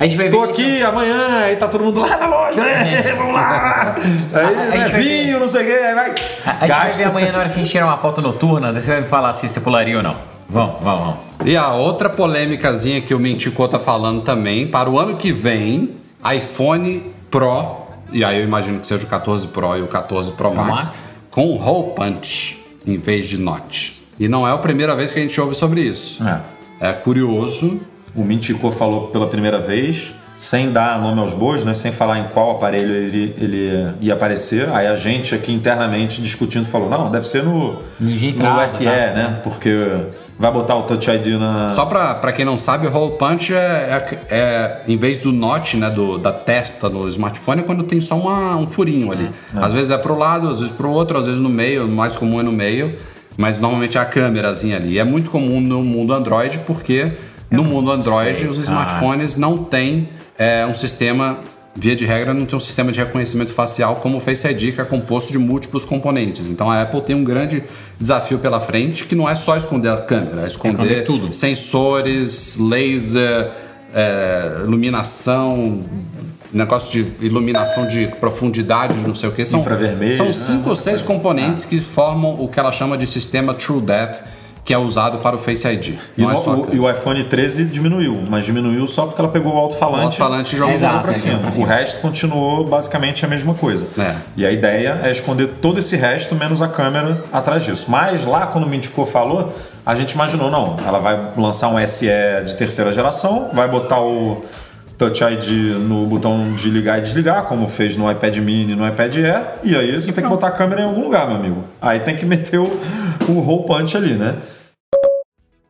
[SPEAKER 4] a gente vai ver
[SPEAKER 5] Tô
[SPEAKER 4] isso-
[SPEAKER 5] aqui amanhã, aí tá todo mundo lá na loja, né? Vamos lá! Aí,
[SPEAKER 4] A- a
[SPEAKER 5] né,
[SPEAKER 4] gente vai
[SPEAKER 5] vinho, não sei o quê, aí vai.
[SPEAKER 4] A, a gente vai ver amanhã na hora que a gente tirar uma foto noturna, daí você vai me falar se você pularia ou não. Vamos, vamos, vamos.
[SPEAKER 3] E a outra polêmicazinha que o Menticô tá falando também, para o ano que vem, iPhone Pro, e aí eu imagino que seja o 14 Pro e o 14 Pro Max,
[SPEAKER 4] Max.
[SPEAKER 3] com hole punch em vez de notch. E não é a primeira vez que a gente ouve sobre isso.
[SPEAKER 5] É.
[SPEAKER 3] É curioso.
[SPEAKER 5] O Mintico falou pela primeira vez, sem dar nome aos bois, né? sem falar em qual aparelho ele, ele ia aparecer. Aí a gente aqui internamente discutindo falou, não, deve ser no, no SE,
[SPEAKER 4] tá?
[SPEAKER 5] né? Porque vai botar o Touch ID na...
[SPEAKER 3] Só pra, pra quem não sabe, o hole punch é, é, é, em vez do notch, né, do, da testa no smartphone, é quando tem só uma- um furinho ali. Às vezes é pro lado, às vezes pro outro, às vezes no meio, o mais comum é no meio, mas normalmente é a câmerazinha ali. E é muito comum no mundo Android, porque no mundo Android
[SPEAKER 4] sei,
[SPEAKER 3] os
[SPEAKER 4] cara.
[SPEAKER 3] smartphones não têm é, um sistema via de regra, não tem um sistema de reconhecimento facial como o Face ID, que é composto de múltiplos componentes. Então a Apple tem um grande desafio pela frente, que não é só esconder a câmera, é esconder,
[SPEAKER 4] esconder tudo.
[SPEAKER 3] sensores, laser, é, iluminação, negócio de iluminação de profundidade, de não sei o que. São,
[SPEAKER 5] Infravermelho,
[SPEAKER 3] são
[SPEAKER 5] né?
[SPEAKER 3] cinco ou seis componentes que formam o que ela chama de sistema True Depth, que é usado para o Face ID.
[SPEAKER 5] E,
[SPEAKER 3] é só
[SPEAKER 5] o, e o iPhone 13 diminuiu, mas diminuiu só porque ela pegou o alto-falante
[SPEAKER 3] O alto-falante e jogou
[SPEAKER 4] Exato, né,
[SPEAKER 5] cima. O resto continuou basicamente a mesma coisa.
[SPEAKER 3] É.
[SPEAKER 5] E a ideia é esconder todo esse resto, menos a câmera atrás disso. Mas lá, quando o Mintico falou, a gente imaginou, não, ela vai lançar um SE de terceira geração, vai botar o Touch ID no botão de ligar e desligar, como fez no iPad mini e no iPad Air, e aí você tem que botar a câmera em algum lugar, meu amigo. Aí tem que meter o, o hole punch ali, né?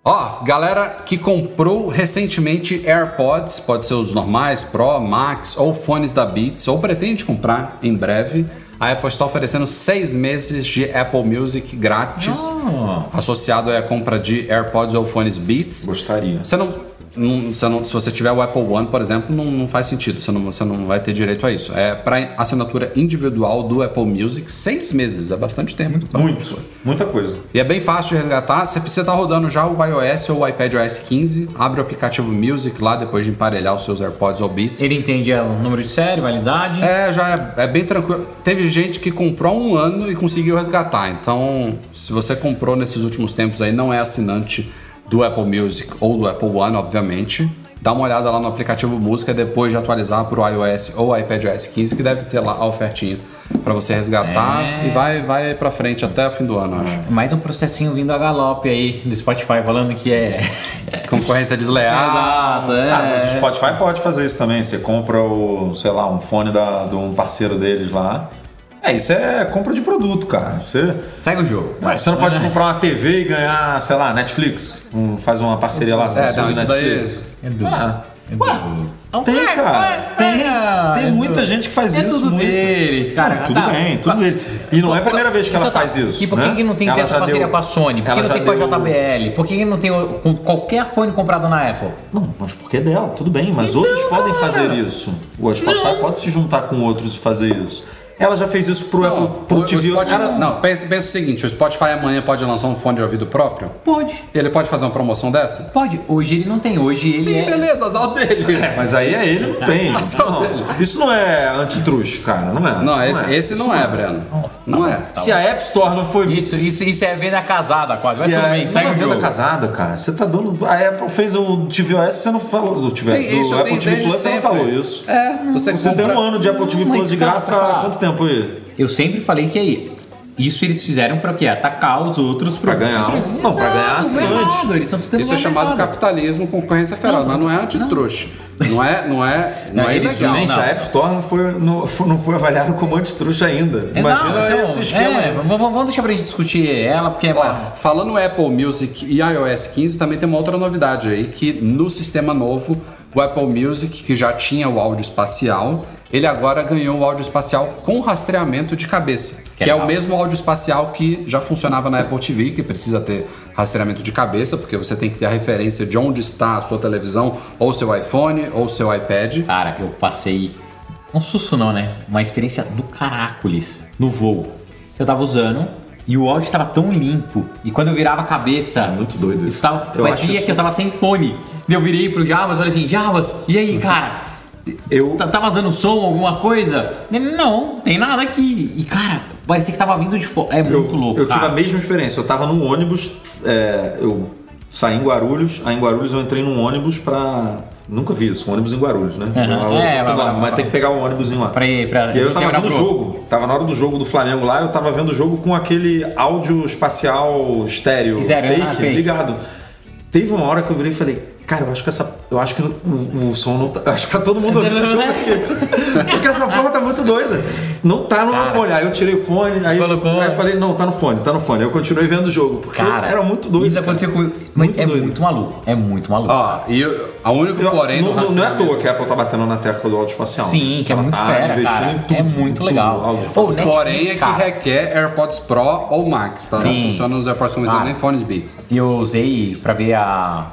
[SPEAKER 3] Ó, galera que comprou recentemente AirPods, pode ser os normais, Pro, Max ou fones da Beats, ou pretende comprar em breve, a Apple está oferecendo seis meses de Apple Music grátis,
[SPEAKER 4] Oh.
[SPEAKER 3] associado à compra de AirPods ou fones Beats.
[SPEAKER 5] Gostaria.
[SPEAKER 3] Você não, não- você não- se você tiver o Apple One, por exemplo, não, não faz sentido. Você não, você não vai ter direito a isso. É para assinatura individual do Apple Music, seis meses. É bastante tempo. bastante
[SPEAKER 5] Muito,
[SPEAKER 3] coisa.
[SPEAKER 5] muita coisa.
[SPEAKER 3] E é bem fácil de resgatar. Você precisa estar rodando já o iOS ou o iPadOS 15. Abre o aplicativo Music lá depois de emparelhar os seus AirPods ou Beats.
[SPEAKER 4] Ele entende o número de série, validade.
[SPEAKER 3] É, já é, é bem tranquilo. Teve gente que comprou há um ano e conseguiu resgatar. Então, se você comprou nesses últimos tempos aí, não é assinante do Apple Music ou do Apple One, obviamente. Dá uma olhada lá no aplicativo Música depois de atualizar para o iOS ou iPadOS 15, que deve ter lá a ofertinha para você resgatar
[SPEAKER 4] É.
[SPEAKER 3] e vai, vai para frente até o fim do ano, acho.
[SPEAKER 4] Mais um processinho vindo a galope aí do Spotify falando que é.
[SPEAKER 3] Concorrência desleal.
[SPEAKER 4] Exato, é.
[SPEAKER 5] Ah, mas o Spotify pode fazer isso também. Você compra o, sei lá, um fone da, de um parceiro deles lá. É, isso é compra de produto, cara. Você,
[SPEAKER 4] Segue o jogo.
[SPEAKER 5] mas você não pode comprar uma TV e ganhar, sei lá, Netflix. Um- faz uma parceria lá,
[SPEAKER 3] É,
[SPEAKER 5] Samsung
[SPEAKER 3] não, isso daí.
[SPEAKER 5] Netflix.
[SPEAKER 4] É.
[SPEAKER 5] Ah,
[SPEAKER 4] é do-
[SPEAKER 5] tem, cara. Tem, tem
[SPEAKER 4] é
[SPEAKER 5] muita gente que faz
[SPEAKER 4] é
[SPEAKER 5] isso.
[SPEAKER 4] tudo
[SPEAKER 5] muito.
[SPEAKER 4] deles, cara.
[SPEAKER 5] Não, tudo
[SPEAKER 4] Tá.
[SPEAKER 5] bem, tudo deles. E não é a primeira vez que ela
[SPEAKER 4] Então tá.
[SPEAKER 5] faz isso.
[SPEAKER 4] E por que,
[SPEAKER 5] né?
[SPEAKER 4] que não tem que ter
[SPEAKER 5] Ela
[SPEAKER 4] essa parceria
[SPEAKER 5] deu-
[SPEAKER 4] com a Sony? Por que
[SPEAKER 5] ela
[SPEAKER 4] não tem com a
[SPEAKER 5] deu-
[SPEAKER 4] JBL? Por que não tem com qualquer fone comprado na Apple?
[SPEAKER 5] Não, mas porque é dela, tudo bem, mas outros podem fazer isso. O Spotify pode se juntar com outros e fazer isso. Ela já fez isso pro Apple, pro
[SPEAKER 3] o, o
[SPEAKER 5] TV.
[SPEAKER 3] Spotify,
[SPEAKER 5] Cara,
[SPEAKER 3] não, pensa, pensa o seguinte: o Spotify amanhã pode lançar um fone de ouvido próprio?
[SPEAKER 4] Pode.
[SPEAKER 3] Ele pode fazer uma promoção dessa?
[SPEAKER 4] Pode. Hoje ele não tem. Hoje ele
[SPEAKER 3] Sim,
[SPEAKER 4] é.
[SPEAKER 3] beleza, azar dele.
[SPEAKER 5] Mas aí é ele, não tem.
[SPEAKER 3] Azar
[SPEAKER 5] Não,
[SPEAKER 3] dele.
[SPEAKER 5] isso não é antitruste, cara, não é?
[SPEAKER 3] Não, esse, esse não é, Breno. Não é.
[SPEAKER 5] Se a App Store não foi.
[SPEAKER 4] Isso, isso, isso é venda casada quase. Vai
[SPEAKER 5] se
[SPEAKER 4] tudo
[SPEAKER 5] a-
[SPEAKER 4] bem,
[SPEAKER 5] não
[SPEAKER 4] segue
[SPEAKER 5] é
[SPEAKER 4] o
[SPEAKER 5] venda casada, cara. Você tá dando. A Apple fez o tvOS, você não falou do tvOS.
[SPEAKER 3] Tem- isso
[SPEAKER 5] do
[SPEAKER 3] tem
[SPEAKER 5] Apple TV Plus, você não falou isso.
[SPEAKER 3] É, você,
[SPEAKER 5] Você
[SPEAKER 3] compra...
[SPEAKER 5] tem um ano de Apple TV Plus de graça há quanto tempo aí?
[SPEAKER 4] Eu sempre falei que aí. Isso eles fizeram pra quê? Atacar os outros
[SPEAKER 5] Pra
[SPEAKER 4] produtos.
[SPEAKER 5] ganhar. Não, pra ganhar
[SPEAKER 4] Exato,
[SPEAKER 5] assinante.
[SPEAKER 4] errado, Eles estão
[SPEAKER 3] Isso é chamado
[SPEAKER 4] mercado.
[SPEAKER 3] capitalismo, concorrência feral, mas não é antitruxa. Não é, não é, não,
[SPEAKER 4] Não,
[SPEAKER 3] é
[SPEAKER 4] eles
[SPEAKER 3] ilegal.
[SPEAKER 5] Gente,
[SPEAKER 4] não.
[SPEAKER 5] a App Store não foi, não, foi- não foi avaliada como antitruxa ainda.
[SPEAKER 4] Exato,
[SPEAKER 5] Imagina
[SPEAKER 4] então,
[SPEAKER 5] esse esquema.
[SPEAKER 4] é, vamos deixar pra gente discutir ela, porque é
[SPEAKER 3] Ó, falando Apple Music e iOS 15, também tem uma outra novidade aí, que no sistema novo, o Apple Music, que já tinha o áudio espacial, ele agora ganhou o áudio espacial com rastreamento de cabeça, que,
[SPEAKER 4] Que
[SPEAKER 3] é o mesmo áudio espacial que já funcionava na Apple TV, que precisa ter rastreamento de cabeça, porque você tem que ter a referência de onde está a sua televisão, ou seu iPhone, ou seu iPad.
[SPEAKER 4] Cara, eu passei. Um susto não, né? Uma experiência do caracoles no voo. Eu tava usando e o áudio tava tão limpo. E quando eu virava a cabeça.
[SPEAKER 5] muito doido isso.
[SPEAKER 4] Estava,
[SPEAKER 5] Eu
[SPEAKER 4] parecia
[SPEAKER 5] isso-
[SPEAKER 4] que eu tava sem fone. Eu virei pro Javas e falei assim: Javas, e aí, cara?
[SPEAKER 5] Eu,
[SPEAKER 4] Tá, tá vazando som, alguma coisa? Não, tem nada aqui. E cara, parecia que tava vindo de fora. É muito
[SPEAKER 5] eu,
[SPEAKER 4] louco.
[SPEAKER 5] eu tive
[SPEAKER 4] cara.
[SPEAKER 5] a mesma experiência. Eu tava num ônibus, é, eu saí em Guarulhos, aí em Guarulhos eu entrei num ônibus pra. Nunca vi isso, um ônibus em Guarulhos, né? Eu-
[SPEAKER 4] É,
[SPEAKER 5] lá,
[SPEAKER 4] vai-
[SPEAKER 5] mas tem que pegar o ônibusinho lá.
[SPEAKER 4] Pra ir- pra-
[SPEAKER 5] e aí eu tava vendo o jogo, tava na hora do jogo do Flamengo lá, eu tava vendo o jogo com aquele áudio espacial estéreo
[SPEAKER 4] Estéreo,
[SPEAKER 5] fake,
[SPEAKER 4] ah, fake.
[SPEAKER 5] ligado. Teve uma hora que eu virei e falei, cara, eu acho que essa. Eu acho que o, o som não tá. eu Acho que tá todo mundo ouvindo o jogo aqui. Porque essa porra tá muito doida. Não tá no meu
[SPEAKER 4] Cara.
[SPEAKER 5] fone. Aí eu tirei o fone, aí,
[SPEAKER 4] Colocou.
[SPEAKER 5] aí eu falei, não, tá no fone, tá no fone. Aí eu continuei vendo o jogo. Porque
[SPEAKER 4] Cara,
[SPEAKER 5] era muito doido.
[SPEAKER 4] Isso
[SPEAKER 5] cara.
[SPEAKER 4] aconteceu comigo. Mas
[SPEAKER 5] Muito
[SPEAKER 4] é
[SPEAKER 5] doido.
[SPEAKER 4] muito maluco. É muito maluco.
[SPEAKER 3] Ó, e o- a única
[SPEAKER 5] Eu-
[SPEAKER 3] porém
[SPEAKER 5] não, não é à toa que a Apple tá batendo na tecla do áudio espacial.
[SPEAKER 4] Sim, que é muito
[SPEAKER 5] tá
[SPEAKER 4] fera,
[SPEAKER 5] investindo
[SPEAKER 4] cara.
[SPEAKER 5] em tudo,
[SPEAKER 4] é muito
[SPEAKER 5] tudo,
[SPEAKER 4] legal. Pô.
[SPEAKER 3] Porém, é que requer AirPods Pro ou Max, tá? Não
[SPEAKER 4] Sim.
[SPEAKER 3] funciona nos AirPods comerciais
[SPEAKER 4] Ah.
[SPEAKER 3] nem fones Beats.
[SPEAKER 4] E eu usei pra ver a,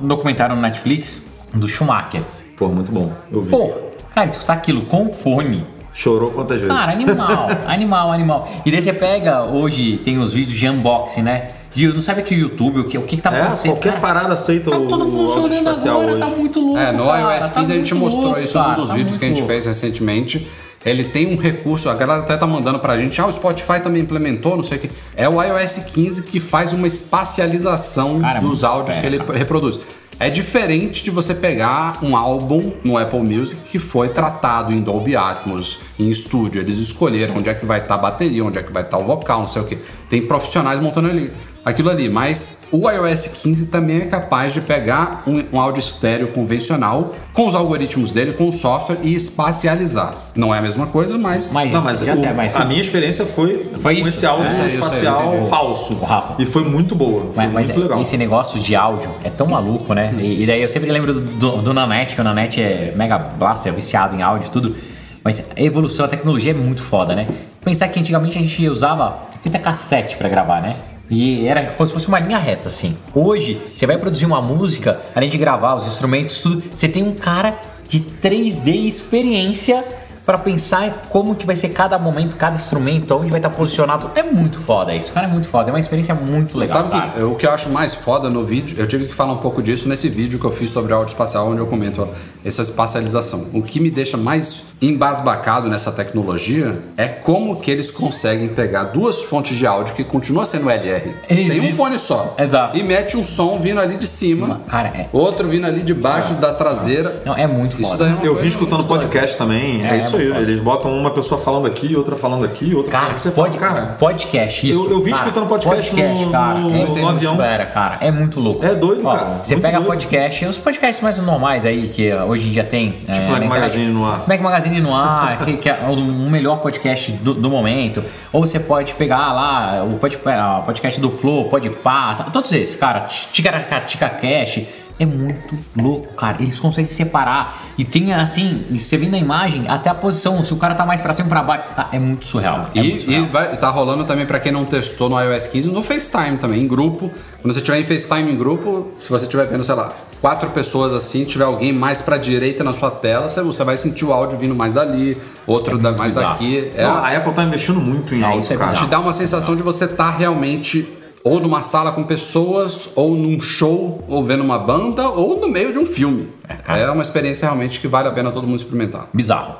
[SPEAKER 4] um documentário no Netflix do Schumacher.
[SPEAKER 5] Pô, muito bom. Eu vi.
[SPEAKER 4] Pô, cara, escutar aquilo com fone.
[SPEAKER 5] Chorou quantas vezes?
[SPEAKER 4] Cara, animal, animal, animal. E daí você pega, hoje tem os vídeos de unboxing, né? E eu não sabe que o YouTube, o que, o que, que tá
[SPEAKER 5] É,
[SPEAKER 4] acontecendo.
[SPEAKER 5] qualquer
[SPEAKER 4] cara,
[SPEAKER 5] parada aceita
[SPEAKER 4] tá
[SPEAKER 5] o,
[SPEAKER 4] tudo
[SPEAKER 5] o áudio
[SPEAKER 4] funcionando agora,
[SPEAKER 5] hoje.
[SPEAKER 4] tá muito louco.
[SPEAKER 3] É, no
[SPEAKER 4] cara,
[SPEAKER 3] iOS
[SPEAKER 4] tá
[SPEAKER 3] 15 a gente mostrou
[SPEAKER 4] louco,
[SPEAKER 3] isso num
[SPEAKER 4] cara,
[SPEAKER 3] dos
[SPEAKER 4] tá
[SPEAKER 3] vídeos que a gente
[SPEAKER 4] muito
[SPEAKER 3] fez recentemente. Ele tem um recurso, a galera até tá mandando pra gente, ah, o Spotify também implementou, não sei o que. É o iOS 15 que faz uma espacialização
[SPEAKER 4] é
[SPEAKER 3] dos áudios que ele reproduz. É diferente de você pegar um álbum no Apple Music que foi tratado em Dolby Atmos, em estúdio. Eles escolheram onde é que vai estar a bateria, onde é que vai estar o vocal, não sei o que. Tem profissionais montando ali, aquilo ali. Mas o iOS 15 também é capaz de pegar um, um áudio estéreo convencional com os algoritmos dele, com o software e espacializar. Não é a mesma coisa, mas.
[SPEAKER 4] Mas,
[SPEAKER 5] Não, mas
[SPEAKER 4] já
[SPEAKER 5] o-
[SPEAKER 4] sei, mas
[SPEAKER 5] a minha experiência foi,
[SPEAKER 4] Foi
[SPEAKER 5] com
[SPEAKER 4] isso.
[SPEAKER 5] esse áudio
[SPEAKER 3] É, sei,
[SPEAKER 5] espacial
[SPEAKER 3] entendi.
[SPEAKER 5] falso.
[SPEAKER 4] O Rafa.
[SPEAKER 5] E foi muito boa. Foi
[SPEAKER 4] Mas, mas
[SPEAKER 5] muito legal.
[SPEAKER 4] esse negócio de áudio é tão maluco, né? E, e daí eu sempre lembro do, do, do Nanete, que o Nanete é mega blaster, viciado em áudio e tudo. Mas a evolução, a tecnologia é muito foda, né? Pensar que antigamente a gente usava fita cassete pra gravar, né? E era como se fosse uma linha reta, assim. Hoje, você vai produzir uma música, além de gravar os instrumentos, tudo, você tem um cara de 3D experiência pra pensar como que vai ser cada momento, cada instrumento, onde vai estar posicionado. É muito foda isso, cara, é muito foda. É uma experiência muito legal.
[SPEAKER 3] Sabe
[SPEAKER 4] cara.
[SPEAKER 3] que, o que eu acho mais foda no vídeo? Eu tive que falar um pouco disso nesse vídeo que eu fiz sobre áudio espacial, onde eu comento ó, essa espacialização. O que me deixa mais embasbacado nessa tecnologia é como que eles conseguem pegar duas fontes de áudio que continua sendo LR. Tem um
[SPEAKER 4] Existe.
[SPEAKER 3] fone só.
[SPEAKER 4] Exato.
[SPEAKER 3] E mete um som vindo ali de cima,
[SPEAKER 4] Cara, é,
[SPEAKER 3] outro vindo ali de baixo da traseira.
[SPEAKER 4] não, é muito
[SPEAKER 3] Isso
[SPEAKER 4] foda.
[SPEAKER 3] daí é
[SPEAKER 5] Eu vim escutando podcast também, é,
[SPEAKER 4] É,
[SPEAKER 5] isso
[SPEAKER 4] é muito
[SPEAKER 5] aí.
[SPEAKER 4] foda.
[SPEAKER 5] Eles botam uma pessoa falando aqui, outra falando aqui, outra falando
[SPEAKER 4] Cara,
[SPEAKER 5] aqui. Você
[SPEAKER 4] pode,
[SPEAKER 5] fala, cara,
[SPEAKER 4] podcast, isso.
[SPEAKER 5] Eu- eu vim
[SPEAKER 4] cara,
[SPEAKER 5] escutando podcast no-
[SPEAKER 4] cara,
[SPEAKER 5] no-
[SPEAKER 4] é,
[SPEAKER 5] no avião.
[SPEAKER 4] fera, cara. É muito louco.
[SPEAKER 5] É doido,
[SPEAKER 4] Ó,
[SPEAKER 5] cara,
[SPEAKER 4] Você pega
[SPEAKER 5] doido.
[SPEAKER 4] podcast, os podcasts mais normais aí, que hoje em dia tem.
[SPEAKER 5] Tipo
[SPEAKER 4] é,
[SPEAKER 5] Mac. Magazine no ar.
[SPEAKER 4] Mac Magazine no ar, que, que é o melhor podcast do, do momento. Ou você pode pegar lá o pod- podcast do Flow, pode passar, todos esses, cara. Ticaracatica Cash. É muito louco, cara. Eles conseguem separar. E tem assim, e você vê na imagem até a posição. Se o cara tá mais pra cima ou pra baixo. Cara, é muito surreal. É muito
[SPEAKER 3] E,
[SPEAKER 4] surreal.
[SPEAKER 3] e vai, tá rolando também pra quem não testou no iOS 15 no FaceTime também, em grupo. Quando você tiver em FaceTime em grupo, se você estiver vendo, sei lá, quatro pessoas assim, tiver alguém mais pra direita na sua tela, você, você vai sentir o áudio vindo mais dali, outro da, mais
[SPEAKER 4] bizarro.
[SPEAKER 3] daqui. É,
[SPEAKER 5] Não, a Apple tá investindo muito em
[SPEAKER 4] É,
[SPEAKER 5] áudio,
[SPEAKER 4] isso é
[SPEAKER 5] cara.
[SPEAKER 3] te dá uma sensação de você estar realmente ou numa sala com pessoas, ou num show, ou vendo uma banda, ou no meio de um filme. É uma experiência realmente que vale a pena todo mundo experimentar.
[SPEAKER 4] Bizarro.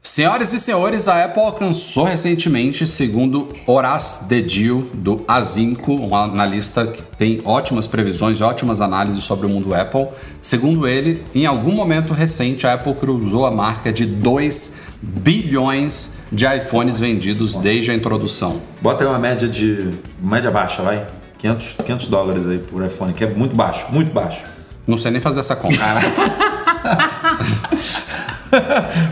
[SPEAKER 3] Senhoras e senhores, a Apple alcançou recentemente, segundo Horace Dedil, do Azinco, um analista que tem ótimas previsões e ótimas análises sobre o mundo Apple. Segundo ele, em algum momento recente, a Apple cruzou a marca de 2 bilhões de iPhones vendidos desde a introdução.
[SPEAKER 5] Bota aí uma média de. média baixa, vai. 500, 500 dólares aí por iPhone, que é muito baixo, muito baixo.
[SPEAKER 3] Não sei nem fazer essa conta.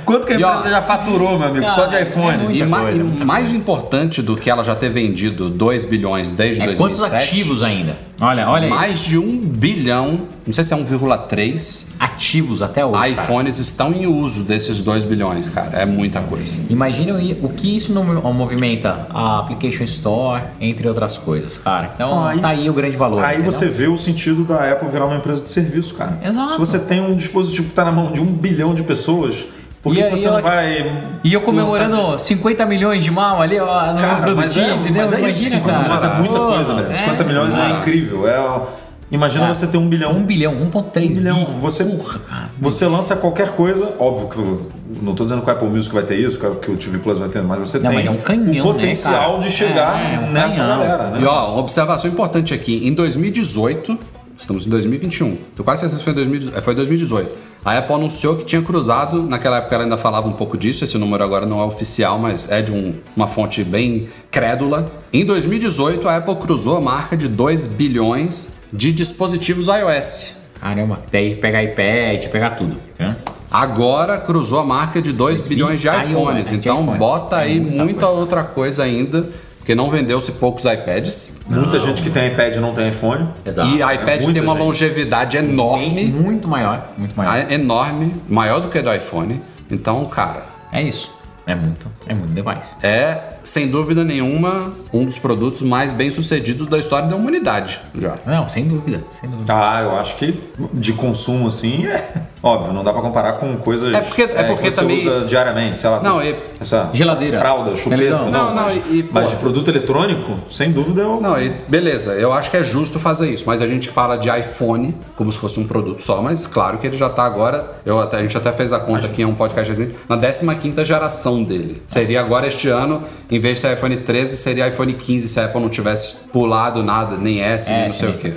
[SPEAKER 5] Quanto que a
[SPEAKER 3] E, ó,
[SPEAKER 5] empresa já faturou, meu amigo, só de
[SPEAKER 4] Cara,
[SPEAKER 5] iPhone?
[SPEAKER 4] é
[SPEAKER 3] E,
[SPEAKER 4] Muita
[SPEAKER 3] ma-
[SPEAKER 4] coisa,
[SPEAKER 3] e
[SPEAKER 4] muita
[SPEAKER 3] mais importante do que ela já ter vendido 2 bilhões desde
[SPEAKER 4] É
[SPEAKER 3] 2007,
[SPEAKER 4] quantos ativos ainda? Olha, olha isso.
[SPEAKER 3] mais de 1 bilhão, não sei se é 1,3
[SPEAKER 4] ativos até hoje. cara.
[SPEAKER 3] iPhones estão em uso desses 2 bilhões, cara. É muita coisa.
[SPEAKER 4] Imagina o que isso não movimenta a Application Store, entre outras coisas, cara. Então
[SPEAKER 5] Aí-
[SPEAKER 4] tá aí o grande valor.
[SPEAKER 5] Aí
[SPEAKER 4] entendeu?
[SPEAKER 5] você vê o sentido da Apple virar uma empresa de serviço, cara.
[SPEAKER 4] Exato.
[SPEAKER 5] Se você tem um dispositivo que está na mão de um bilhão de pessoas, por que
[SPEAKER 4] E-
[SPEAKER 5] que você
[SPEAKER 4] e
[SPEAKER 5] não
[SPEAKER 4] eu-
[SPEAKER 5] vai.
[SPEAKER 4] E eu
[SPEAKER 5] lançar
[SPEAKER 4] comemorando 50 milhões de mal ali, ó, no
[SPEAKER 5] Cara, mas
[SPEAKER 4] produtinho,
[SPEAKER 5] é,
[SPEAKER 4] entendeu?
[SPEAKER 5] mas é isso,
[SPEAKER 4] Imagina,
[SPEAKER 5] 50
[SPEAKER 4] cara.
[SPEAKER 5] milhões é muita
[SPEAKER 4] Pô,
[SPEAKER 5] coisa, velho. 50 milhões é
[SPEAKER 3] cara.
[SPEAKER 5] incrível. É, imagina
[SPEAKER 4] Cara,
[SPEAKER 5] você ter um bilhão.
[SPEAKER 4] Um bilhão, 1.3
[SPEAKER 5] Um bilhão.
[SPEAKER 4] bi.
[SPEAKER 5] Você,
[SPEAKER 4] Porra, cara.
[SPEAKER 5] você lança qualquer coisa, óbvio que eu não estou dizendo que o Apple Music vai ter isso, que o TV Plus vai ter, mas você
[SPEAKER 4] Não,
[SPEAKER 5] tem
[SPEAKER 4] mas é um canhão,
[SPEAKER 5] o
[SPEAKER 4] né,
[SPEAKER 5] potencial
[SPEAKER 4] cara?
[SPEAKER 5] de chegar
[SPEAKER 4] É, é um
[SPEAKER 5] nessa
[SPEAKER 4] canhão.
[SPEAKER 5] galera, né?
[SPEAKER 3] E ó, uma observação importante aqui. Em 2018, estamos em 2021, tô quase certeza que foi em 2018, é, foi 2018. A Apple anunciou que tinha cruzado, naquela época ela ainda falava um pouco disso, esse número agora não é oficial, mas é de um- uma fonte bem crédula. Em 2018, a Apple cruzou a marca de 2 bilhões de dispositivos iOS.
[SPEAKER 4] Caramba, daí pegar iPad, pegar tudo. Tá?
[SPEAKER 3] Agora cruzou a marca de 2 bilhões de iPhones.
[SPEAKER 4] né, de
[SPEAKER 3] Então
[SPEAKER 4] iPhone.
[SPEAKER 3] bota aí
[SPEAKER 4] É muita
[SPEAKER 3] muita outra coisa ainda, porque não vendeu-se poucos iPads.
[SPEAKER 5] Muita gente que tem iPad não tem iPhone.
[SPEAKER 4] Exato.
[SPEAKER 3] E iPad
[SPEAKER 5] muita
[SPEAKER 3] tem uma
[SPEAKER 5] gente.
[SPEAKER 3] longevidade enorme,
[SPEAKER 4] muito maior, muito maior.
[SPEAKER 3] é enorme, maior do que a do iPhone. Então, cara,
[SPEAKER 4] É isso. É muito, é muito device.
[SPEAKER 3] é sem dúvida nenhuma, um dos produtos mais bem sucedidos da história da humanidade. Já.
[SPEAKER 4] Não, sem dúvida, sem dúvida.
[SPEAKER 5] Ah, eu acho que de consumo, assim, é óbvio, não dá pra comparar com coisas
[SPEAKER 3] É porque- é porque
[SPEAKER 5] que você
[SPEAKER 3] também-
[SPEAKER 5] usa diariamente, sei lá.
[SPEAKER 3] Não, e-
[SPEAKER 5] essa
[SPEAKER 4] Geladeira.
[SPEAKER 5] fralda, chupeta.
[SPEAKER 4] Televisão.
[SPEAKER 3] Não, não,
[SPEAKER 5] mas,
[SPEAKER 3] e-
[SPEAKER 5] mas de produto eletrônico, sem dúvida, eu...
[SPEAKER 3] Não, e beleza, eu acho que é justo fazer isso, mas a gente fala de iPhone como se fosse um produto só, mas claro que ele já tá agora, eu até, a gente até fez a conta aqui em um podcast recente, na 15ª geração dele. Seria agora este ano, em vez de ser iPhone 13, seria iPhone 15 se a Apple não tivesse pulado nada, nem S, nem não sei o quê.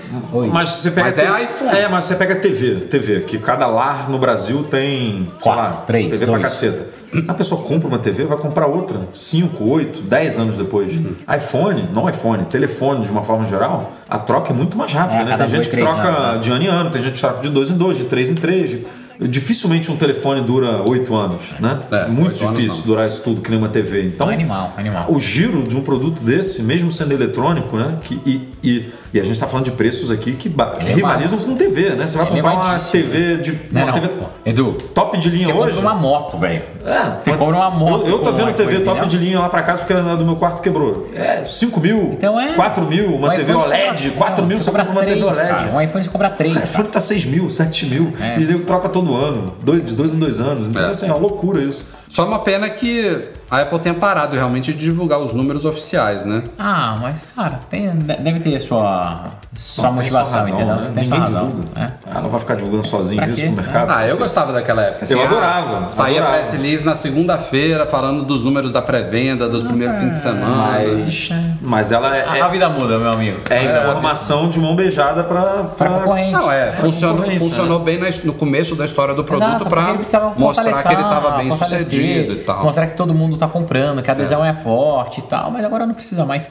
[SPEAKER 5] Mas você pega
[SPEAKER 3] Mas é iPhone.
[SPEAKER 5] É, mas você pega TV, TV, que cada lar no Brasil tem, sei
[SPEAKER 4] Quatro,
[SPEAKER 5] lá,
[SPEAKER 4] três,
[SPEAKER 5] TV
[SPEAKER 4] dois.
[SPEAKER 5] pra caceta. A pessoa compra uma TV, vai comprar outra 5, 8, 10 anos depois.
[SPEAKER 4] Uhum.
[SPEAKER 5] iPhone, não iPhone, telefone de uma forma geral, a troca é muito mais rápida,
[SPEAKER 4] É,
[SPEAKER 5] né? Tem gente que troca
[SPEAKER 4] anos, né?
[SPEAKER 5] de ano em ano, tem gente que troca de dois em dois, de três em três. de- Dificilmente um telefone dura 8 anos, né?
[SPEAKER 3] É,
[SPEAKER 5] muito
[SPEAKER 3] oito anos
[SPEAKER 5] difícil durar isso tudo que nem uma TV. Então,
[SPEAKER 4] Animal, animal.
[SPEAKER 5] o giro de um produto desse, mesmo sendo eletrônico, né? Que, e, e, e a gente está falando de preços aqui que
[SPEAKER 4] Ele é
[SPEAKER 5] rivalizam com TV, né? Você vai comprar uma. TV de.
[SPEAKER 4] Não,
[SPEAKER 5] Uma
[SPEAKER 4] não.
[SPEAKER 5] TV
[SPEAKER 4] Edu,
[SPEAKER 5] top de linha
[SPEAKER 4] você
[SPEAKER 5] hoje.
[SPEAKER 4] compra uma moto, velho.
[SPEAKER 5] É,
[SPEAKER 4] Você
[SPEAKER 5] mas-
[SPEAKER 4] compra uma moto.
[SPEAKER 5] Eu, eu tô vendo
[SPEAKER 4] uma
[SPEAKER 5] TV top de linha lá pra casa porque a do meu quarto quebrou. É, 5 mil,
[SPEAKER 4] Então é.
[SPEAKER 5] 4 mil, uma
[SPEAKER 4] Um
[SPEAKER 5] TV
[SPEAKER 4] você
[SPEAKER 5] OLED,
[SPEAKER 4] compra-
[SPEAKER 5] 4
[SPEAKER 4] não,
[SPEAKER 5] mil, você compra uma TV OLED.
[SPEAKER 4] cara. Um iPhone você compra
[SPEAKER 5] O
[SPEAKER 4] três. cara.
[SPEAKER 5] iPhone tá 6 mil, 7 mil.
[SPEAKER 4] É.
[SPEAKER 5] E nego troca todo ano, dois, de dois em dois anos. Então,
[SPEAKER 3] É.
[SPEAKER 5] assim, é uma loucura isso.
[SPEAKER 3] Só uma pena que a Apple tenha parado realmente de divulgar os números oficiais, né?
[SPEAKER 4] Ah, mas, cara, tem, deve ter sua, sua
[SPEAKER 5] Não,
[SPEAKER 4] motivação,
[SPEAKER 5] razão,
[SPEAKER 4] entendeu?
[SPEAKER 5] né?
[SPEAKER 4] Tem sua
[SPEAKER 5] Ninguém
[SPEAKER 4] razão.
[SPEAKER 5] divulga.
[SPEAKER 4] É.
[SPEAKER 5] Ela não vai ficar divulgando sozinho
[SPEAKER 4] Pra
[SPEAKER 5] isso
[SPEAKER 4] quê?
[SPEAKER 5] pro mercado.
[SPEAKER 3] Ah, eu gostava daquela época.
[SPEAKER 5] Eu
[SPEAKER 3] ah,
[SPEAKER 5] adorava,
[SPEAKER 3] Saía
[SPEAKER 5] adorava.
[SPEAKER 3] press release na segunda-feira falando dos números da pré-venda, dos primeiros fins de semana.
[SPEAKER 5] Mas, mas ela é,
[SPEAKER 4] A, a vida muda, meu amigo.
[SPEAKER 5] é informação de mão beijada pra,
[SPEAKER 4] Pra
[SPEAKER 5] pra-
[SPEAKER 4] concorrente.
[SPEAKER 3] Não, é, funcionou,
[SPEAKER 5] concorrência,
[SPEAKER 3] funcionou bem na- no começo da história do produto
[SPEAKER 4] precisava
[SPEAKER 3] mostrar que ele estava bem
[SPEAKER 4] fortalecer,
[SPEAKER 3] sucedido e tal.
[SPEAKER 4] Mostrar que todo mundo tá comprando, que a adesão é. forte e tal, mas agora não precisa mais.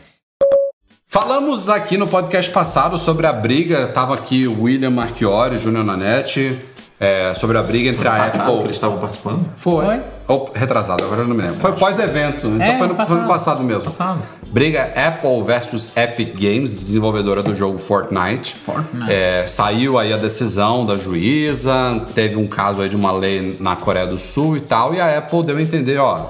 [SPEAKER 3] Falamos aqui no podcast passado sobre a briga, tava aqui o William Marchiori, Júnior Nanete, é, sobre a briga entre a
[SPEAKER 5] Passado
[SPEAKER 3] Apple.
[SPEAKER 5] que eles estavam participando.
[SPEAKER 3] Foi.
[SPEAKER 4] Foi?
[SPEAKER 3] Ou retrasado, agora eu não me lembro. Foi pós-evento, então
[SPEAKER 4] É,
[SPEAKER 3] foi, no,
[SPEAKER 4] no
[SPEAKER 3] foi no
[SPEAKER 4] passado.
[SPEAKER 3] passado mesmo.
[SPEAKER 4] Passado.
[SPEAKER 3] Briga Apple versus Epic Games, desenvolvedora do jogo Fortnite.
[SPEAKER 4] Fortnite.
[SPEAKER 3] É, saiu aí a decisão da juíza, teve um caso aí de uma lei na Coreia do Sul e tal, e a Apple deu a entender, ó,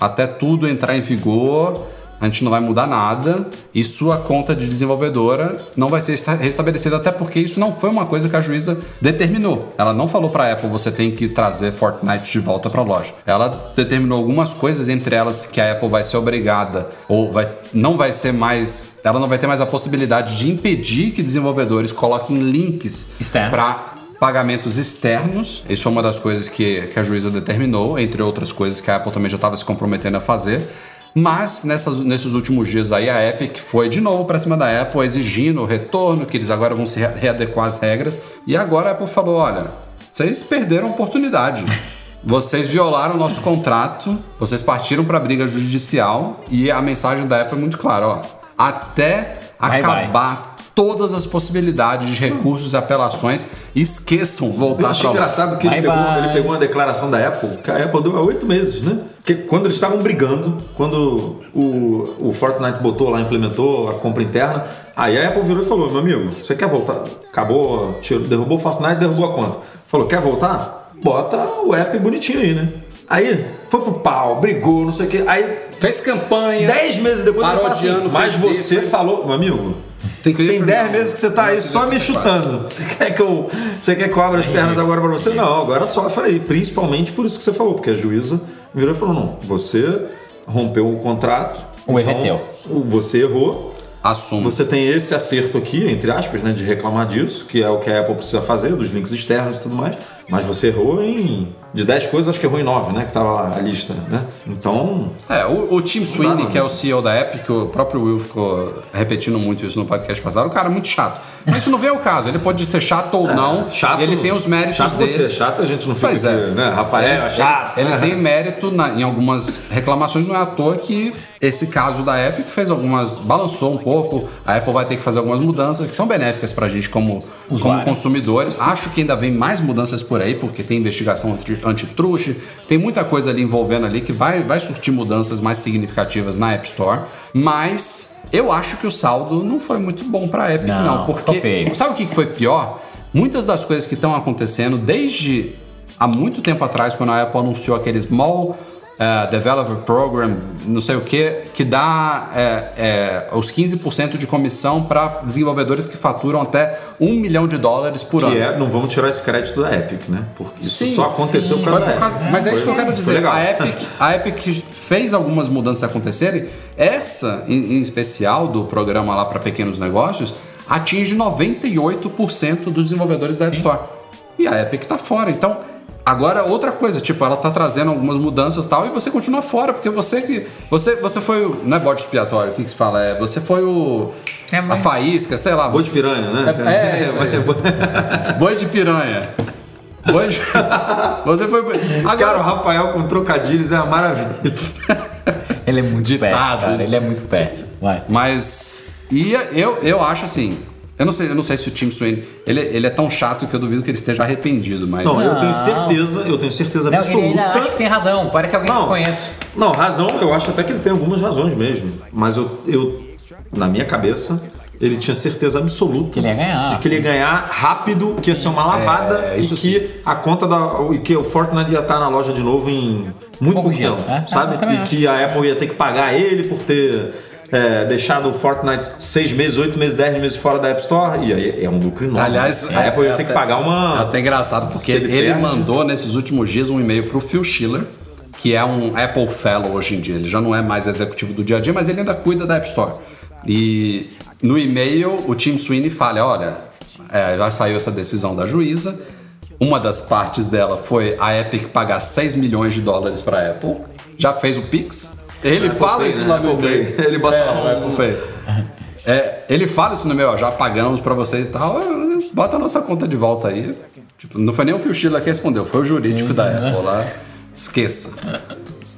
[SPEAKER 3] até tudo entrar em vigor, a gente não vai mudar nada e sua conta de desenvolvedora não vai ser esta- restabelecida, até porque isso não foi uma coisa que a juíza determinou. Ela não falou para a Apple você tem que trazer Fortnite de volta para a loja. Ela determinou algumas coisas, entre elas que a Apple vai ser obrigada ou vai, não vai ser mais, ela não vai ter mais a possibilidade de impedir que desenvolvedores coloquem links para pagamentos externos. Isso foi uma das coisas que, que a juíza determinou, entre outras coisas que a Apple também já estava se comprometendo a fazer. Mas nessas, nesses últimos dias aí a Epic foi de novo para cima da Apple exigindo o retorno, que eles agora vão se re- readequar às regras. E agora a Apple falou: olha, vocês perderam a oportunidade. Vocês violaram o nosso contrato, vocês partiram para briga judicial e a mensagem da Apple é muito clara, ó. Até
[SPEAKER 4] Bye, bye.
[SPEAKER 3] Todas as possibilidades de recursos e apelações, esqueçam voltar lá.
[SPEAKER 5] engraçado que ele
[SPEAKER 4] Bye,
[SPEAKER 5] pegou, ele pegou uma declaração da Apple, que a Apple deu há oito meses, né? Que quando eles estavam brigando, quando o, o Fortnite botou lá, implementou a compra interna, aí a Apple virou e falou: meu amigo, você quer voltar? Acabou, tirou, derrubou o Fortnite, derrubou a conta. Falou: quer voltar? Bota o app bonitinho aí, né? Aí foi pro pau, brigou, não sei o quê. Aí,
[SPEAKER 3] Fez campanha.
[SPEAKER 5] dez meses depois, ele fala assim, mas você
[SPEAKER 3] foi-
[SPEAKER 5] falou, meu amigo,
[SPEAKER 3] Tem que
[SPEAKER 5] tem 10 meses que você tá aí só me chutando. Você quer que eu, você quer que eu abra as pernas agora pra você? Não, agora sofre aí. Principalmente por isso que você falou, porque a juíza virou e falou: não, você rompeu o contrato.
[SPEAKER 4] O erro é
[SPEAKER 5] então, Você errou.
[SPEAKER 3] Assumo.
[SPEAKER 5] Você tem esse acerto aqui, entre aspas, né, de reclamar disso, que é o que a Apple precisa fazer, dos links externos e tudo mais. Mas você errou em. De 10 coisas, acho que errou em 9, né? Que tava lá a lista, né? Então.
[SPEAKER 3] É, o, o Tim Sweeney, que é o CEO da Epic, o próprio Will ficou repetindo muito isso no podcast passado, o cara é muito chato. Mas isso não vem ao caso, ele pode ser chato ou não,
[SPEAKER 5] É, chato.
[SPEAKER 3] e ele tem os méritos
[SPEAKER 5] chato
[SPEAKER 3] dele.
[SPEAKER 5] você é chato, a gente não
[SPEAKER 3] Pois
[SPEAKER 5] aqui,
[SPEAKER 3] é.
[SPEAKER 5] né? Rafael é chato.
[SPEAKER 3] Ele, ele tem mérito na- em algumas reclamações, não é à toa que esse caso da Epic fez algumas. balançou um pouco. A Apple vai ter que fazer algumas mudanças que são benéficas pra gente como, como consumidores. Acho que ainda vem mais mudanças por aí, porque tem investigação anti- antitruste, tem muita coisa ali envolvendo ali que vai, vai surtir mudanças mais significativas na App Store. Mas eu acho que o saldo não foi muito bom pra Epic,
[SPEAKER 4] Não,
[SPEAKER 3] não. porque. Sabe o que que foi pior? Muitas das coisas que estão acontecendo desde há muito tempo atrás, quando a Apple anunciou aquele Small é, Developer Program, não sei o que, que dá é, é, os 15% de comissão para desenvolvedores que faturam até um milhão de dólares por
[SPEAKER 5] Que
[SPEAKER 3] ano.
[SPEAKER 5] é, não vamos tirar esse crédito da Epic, né? Porque isso
[SPEAKER 3] Sim,
[SPEAKER 5] só aconteceu por
[SPEAKER 3] Foi
[SPEAKER 5] causa
[SPEAKER 3] por
[SPEAKER 5] da Epic.
[SPEAKER 3] mas é isso que eu quero dizer. A Epic, a Epic fez algumas mudanças acontecerem. Essa, em, em especial, do programa lá para pequenos negócios, atinge 98% dos desenvolvedores da App Store. E a Epic tá fora. Então, agora outra coisa, tipo, ela tá trazendo algumas mudanças e tal, e você continua fora, porque você que. Você, você foi o. Não é bode expiatório, o que, que se fala? É, você foi o.
[SPEAKER 4] É,
[SPEAKER 3] a
[SPEAKER 4] mas-
[SPEAKER 3] faísca, sei lá.
[SPEAKER 5] Boi de piranha, né?
[SPEAKER 3] É, é isso aí. Boi de piranha. Boi de... Você foi. Agora,
[SPEAKER 5] Cara, o Rafael com trocadilhos é uma maravilha.
[SPEAKER 4] Ele é muito
[SPEAKER 3] Ditado.
[SPEAKER 4] péssimo, cara. Ele é muito péssimo. Vai.
[SPEAKER 3] Mas. E eu, eu acho assim. Eu não sei, eu não sei se o Tim Sweeney. Ele, ele é tão chato que eu duvido que ele esteja arrependido, mas.
[SPEAKER 5] Não, eu tenho certeza, eu tenho certeza
[SPEAKER 4] Não, ele
[SPEAKER 5] absoluta.
[SPEAKER 4] ainda acha que tem razão. Parece alguém que eu
[SPEAKER 5] Não.
[SPEAKER 4] conheço.
[SPEAKER 5] Não, razão, eu acho até que ele tem algumas razões mesmo. Mas eu, eu na minha cabeça, ele tinha certeza absoluta
[SPEAKER 4] Que ele ia ganhar.
[SPEAKER 5] de que ele ia ganhar rápido, que ia ser uma lavada
[SPEAKER 3] É,
[SPEAKER 5] e
[SPEAKER 3] isso
[SPEAKER 5] que a conta da. e que o Fortnite ia estar na loja de novo em muito pouco
[SPEAKER 4] Poucos dias,
[SPEAKER 5] tempo.
[SPEAKER 4] é.
[SPEAKER 5] Sabe?
[SPEAKER 4] É, também
[SPEAKER 5] e
[SPEAKER 4] acho.
[SPEAKER 5] que a Apple ia ter que pagar ele por ter. É, deixado o Fortnite seis meses, oito meses, dez meses fora da App Store, e aí é um lucro enorme.
[SPEAKER 3] Aliás,
[SPEAKER 5] a Apple ia
[SPEAKER 3] é
[SPEAKER 5] ter que pagar uma.
[SPEAKER 3] É até engraçado, porque
[SPEAKER 5] ele perde-
[SPEAKER 3] mandou nesses últimos dias um e-mail pro Phil Schiller, que é um Apple Fellow hoje em dia. Ele já não é mais executivo do dia a dia, mas ele ainda cuida da App Store. E no e-mail, o Tim Sweeney fala: olha, é, já saiu essa decisão da juíza. Uma das partes dela foi a Epic pagar 6 milhões de dólares para a Apple. Já fez o Pix. Ele fala
[SPEAKER 5] Pay,
[SPEAKER 3] isso
[SPEAKER 5] né?
[SPEAKER 3] lá no e-mail.
[SPEAKER 5] Ele bota
[SPEAKER 3] É,
[SPEAKER 5] lá
[SPEAKER 3] o Apple Pay. É, ele fala isso no meu, ó, já pagamos pra vocês e tal, bota a nossa conta de volta aí. Tipo, não foi nem o Phil Schiller que respondeu, foi o jurídico da Apple lá. Esqueça.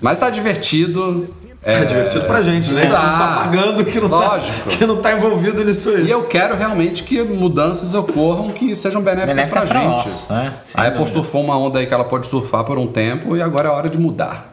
[SPEAKER 3] Mas tá divertido.
[SPEAKER 5] É divertido pra gente, né? Que não tá
[SPEAKER 3] Tá.
[SPEAKER 5] pagando, que não, tá,
[SPEAKER 3] Lógico.
[SPEAKER 5] que não tá envolvido nisso aí.
[SPEAKER 3] E eu quero realmente que mudanças ocorram que sejam benéficas
[SPEAKER 4] Benéfica
[SPEAKER 3] pra
[SPEAKER 4] pra
[SPEAKER 3] gente.
[SPEAKER 4] nós, né? Sem
[SPEAKER 3] A Apple
[SPEAKER 4] dúvida.
[SPEAKER 3] surfou uma onda aí que ela pode surfar por um tempo e agora é hora de mudar.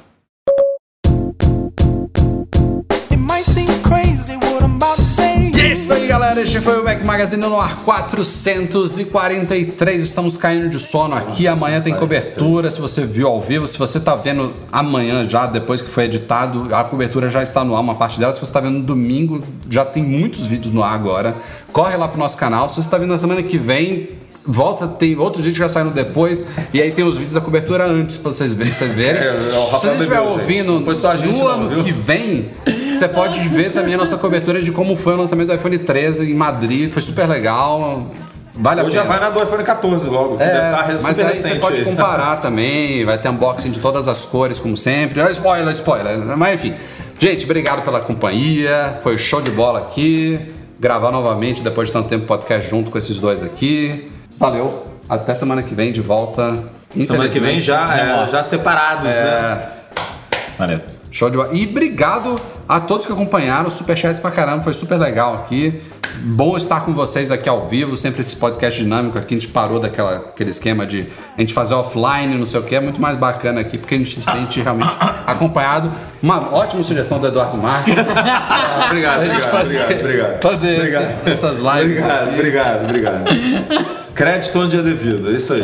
[SPEAKER 3] Isso aí, galera. Este foi o Mac Magazine no ar 443. Estamos caindo de sono aqui. Amanhã tem cobertura. Se você viu ao vivo, se você tá vendo amanhã já, depois que foi editado, a cobertura já está no ar, uma parte dela. Se você tá vendo no domingo, já tem muitos vídeos no ar agora. Corre lá pro nosso canal. Se você tá vendo na semana que vem. Volta, tem outros vídeos que já saíram depois, e aí tem os vídeos da cobertura antes pra vocês verem. Pra vocês verem.
[SPEAKER 5] É, o
[SPEAKER 3] Se você estiver
[SPEAKER 5] gente.
[SPEAKER 3] ouvindo
[SPEAKER 5] Não foi só a gente,
[SPEAKER 3] no
[SPEAKER 5] não,
[SPEAKER 3] ano
[SPEAKER 5] viu?
[SPEAKER 3] que vem, você pode ver também a nossa cobertura de como foi o lançamento do iPhone 13 em Madrid. Foi super legal. Vale a
[SPEAKER 5] Hoje já vai na do iPhone 14 logo, que
[SPEAKER 3] É,
[SPEAKER 5] estar
[SPEAKER 3] mas aí você pode comparar também, vai ter unboxing de todas as cores, como sempre. Ah, spoiler, spoiler. Mas enfim. Gente, obrigado pela companhia. Foi show de bola aqui. Gravar novamente depois de tanto tempo podcast junto com esses dois aqui. Valeu. Até semana que vem de volta.
[SPEAKER 5] Semana que vem já, é, já separados, né?
[SPEAKER 3] É,
[SPEAKER 4] Valeu.
[SPEAKER 3] Show de bola. E obrigado a todos que acompanharam, superchats pra caramba, foi super legal aqui. Bom estar com vocês aqui ao vivo, sempre esse podcast dinâmico aqui, a gente parou daquela aquele esquema de a gente fazer offline, não sei o que, é muito mais bacana aqui, porque a gente se sente realmente acompanhado. Uma ótima sugestão do Eduardo Marques.
[SPEAKER 5] Obrigado,
[SPEAKER 3] A gente
[SPEAKER 5] obrigado,
[SPEAKER 3] fazer,
[SPEAKER 5] obrigado, obrigado.
[SPEAKER 3] fazer
[SPEAKER 5] Obrigado.
[SPEAKER 3] essas, essas lives.
[SPEAKER 5] Obrigado, obrigado, obrigado. Crédito onde é devido, é isso aí.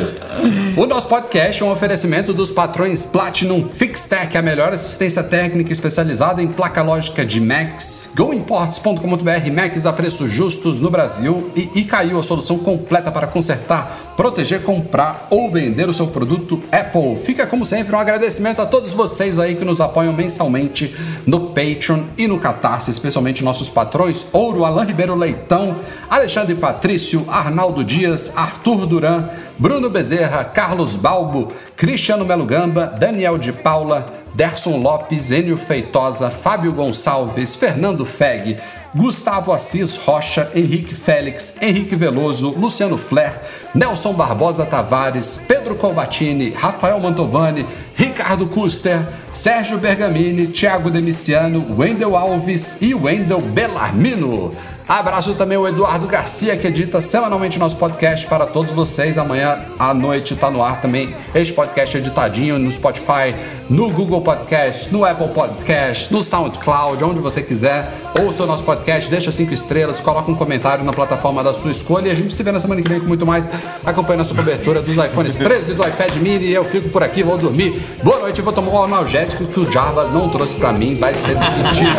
[SPEAKER 3] O nosso podcast é um oferecimento dos patrões Platinum FixTech, a melhor assistência técnica especializada em placa lógica de Macs, goimports.com.br, Macs a preços justos no Brasil e Icaiu, a solução completa para consertar, proteger, comprar ou vender o seu produto Apple. Fica como sempre um agradecimento a todos vocês aí que nos apoiam mensalmente no Patreon e no Catarse, especialmente nossos patrões Ouro, Alain Ribeiro Leitão, Alexandre Patrício, Arnaldo Dias, Arthur Duran, Bruno Bezerra, Carlos Balbo, Cristiano Melo Gamba, Daniel de Paula, Derson Lopes, Enio Feitosa, Fábio Gonçalves, Fernando Feg, Gustavo Assis Rocha, Henrique Félix, Henrique Veloso, Luciano Flair, Nelson Barbosa Tavares, Pedro Colbatini, Rafael Mantovani, Ricardo Custer, Sérgio Bergamini, Thiago Demiciano, Wendel Alves e Wendel Bellarmino. Abraço também o Eduardo Garcia, que edita semanalmente o nosso podcast para todos vocês. Amanhã à noite está no ar também este podcast editadinho no Spotify, no Google Podcast, no Apple Podcast, no SoundCloud, onde você quiser. Ouça o nosso podcast, deixa cinco estrelas, coloca um comentário na plataforma da sua escolha e a gente se vê na semana que vem com muito mais. acompanhando a sua cobertura dos iPhones 13 e do iPad mini. Eu fico por aqui, vou dormir. Boa noite, vou tomar um analgésico que o Jarbas não trouxe pra mim. Vai ser demitido.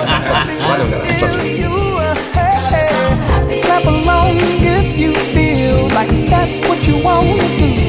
[SPEAKER 3] Valeu, galera. Tchau, tchau.
[SPEAKER 6] Like that's what you want to do.